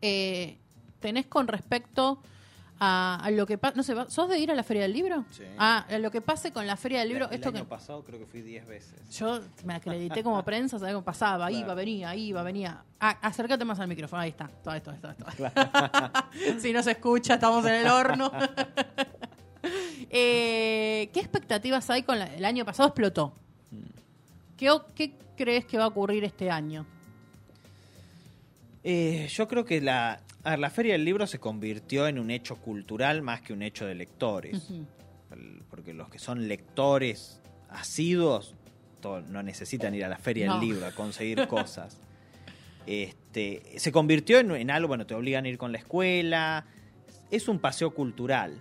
eh, tenés con respecto a, a lo que pasa. No sé, ¿va- ¿sos de ir a la Feria del Libro? Sí. Ah, a lo que pase con la Feria del Libro. el esto año que, pasado creo que fui 10 veces. yo me acredité como prensa, ¿sabes cómo pasaba? Claro. Iba, venía, iba, venía. Ah, acércate más al micrófono, ahí está. Todo esto, esto, esto. si no se escucha, estamos en el horno. Eh, ¿Qué expectativas hay con la- el año pasado? Explotó. ¿Qué, o- ¿Qué crees que va a ocurrir este año? Eh, yo creo que la, a ver, la Feria del Libro se convirtió en un hecho cultural más que un hecho de lectores. Porque los que son lectores asiduos no necesitan ir a la Feria No. del Libro a conseguir cosas. Este, se convirtió en, en algo, bueno, te obligan a ir con la escuela. Es un paseo cultural.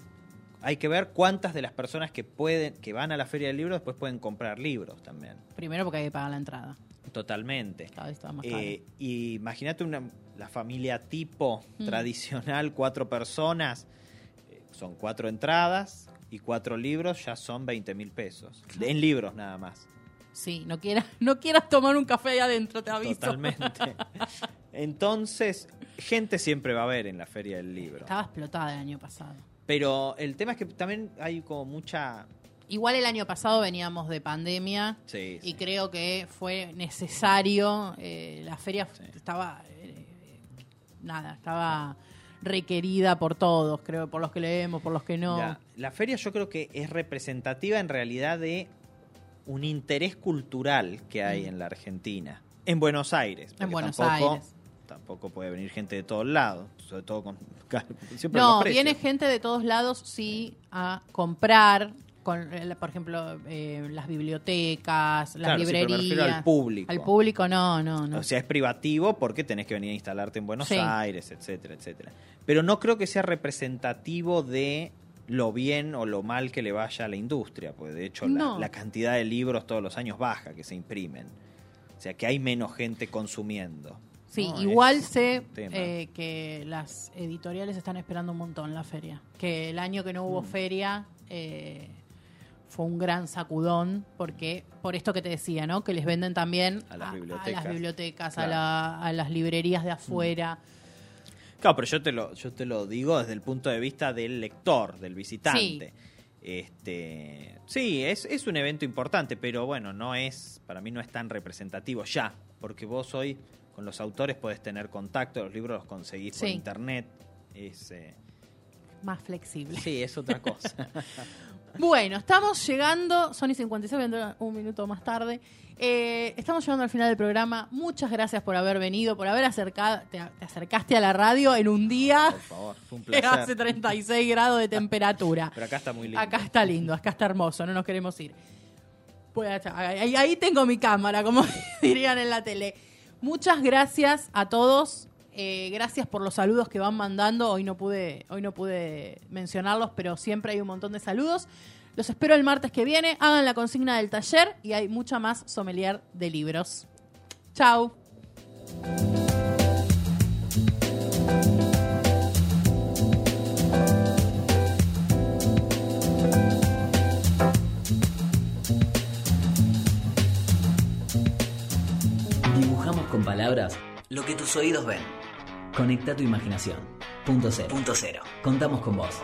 Hay que ver cuántas de las personas que pueden, que van a la Feria del Libro después pueden comprar libros también. Primero porque hay que pagar la entrada. Totalmente. Está más. Eh, y imagínate una, la familia tipo Mm. tradicional, cuatro personas, eh, son cuatro entradas y cuatro libros, ya son 20 mil pesos. En libros nada más. Sí, no quieras, no quieras tomar un café ahí adentro, te aviso. Totalmente. Entonces, gente siempre va a haber en la feria del libro. Estaba explotada el año pasado. Pero el tema es que también hay como mucha... Igual el año pasado veníamos de pandemia Sí, y sí. creo que fue necesario. eh, la feria Sí. estaba. Nada, estaba requerida por todos, creo, por los que leemos, por los que no. La, la feria yo creo que es representativa en realidad de un interés cultural que hay Mm. en la Argentina. En Buenos Aires. porque Buenos tampoco, Aires. Tampoco puede venir gente de todos lados, sobre todo con... siempre No, viene gente de todos lados, sí, a comprar, con, eh, por ejemplo, eh, las bibliotecas, las Claro, sí, pero me librerías. refiero al público. Al público, no, no, no. O sea, es privativo porque tenés que venir a instalarte en Buenos Sí. Aires, etcétera, etcétera. Pero no creo que sea representativo de lo bien o lo mal que le vaya a la industria, pues de hecho la, No. la cantidad de libros todos los años baja que se imprimen. O sea, que hay menos gente consumiendo. Sí, No, igual sé eh, que las editoriales están esperando un montón la feria. Que el año que no hubo Mm. feria eh, fue un gran sacudón, porque por esto que te decía, ¿no? Que les venden también A las a, bibliotecas. las, bibliotecas, a, Claro. la- a las librerías de afuera. Claro, pero yo te lo, yo te lo digo desde el punto de vista del lector, del visitante. Este, sí, es, es un evento importante, pero bueno, no es, para mí no es tan representativo ya, porque vos hoy con los autores podés tener contacto, los libros los conseguís por Sí. internet. Es, eh, Más flexible. sí, es otra cosa. Bueno, estamos llegando, Sony 56, voy a entrar un minuto más tarde. Eh, estamos llegando al final del programa. Muchas gracias por haber venido, por haber acercado, te, te acercaste a la radio en un día por favor, fue un placer. hace 36 grados de temperatura. Pero acá está muy lindo. Acá está lindo, acá está hermoso, no nos queremos ir. Pues, ahí, ahí tengo mi cámara, como dirían en la tele. Muchas gracias a todos. Eh, gracias por los saludos que van mandando. Hoy no pude, hoy no pude mencionarlos, pero siempre hay un montón de saludos. Los espero el martes que viene. Hagan la consigna del taller y hay mucha más sommelier de libros. Chau. Dibujamos con palabras lo que tus oídos ven. Conecta tu imaginación. Punto cero. Punto cero. Contamos con vos.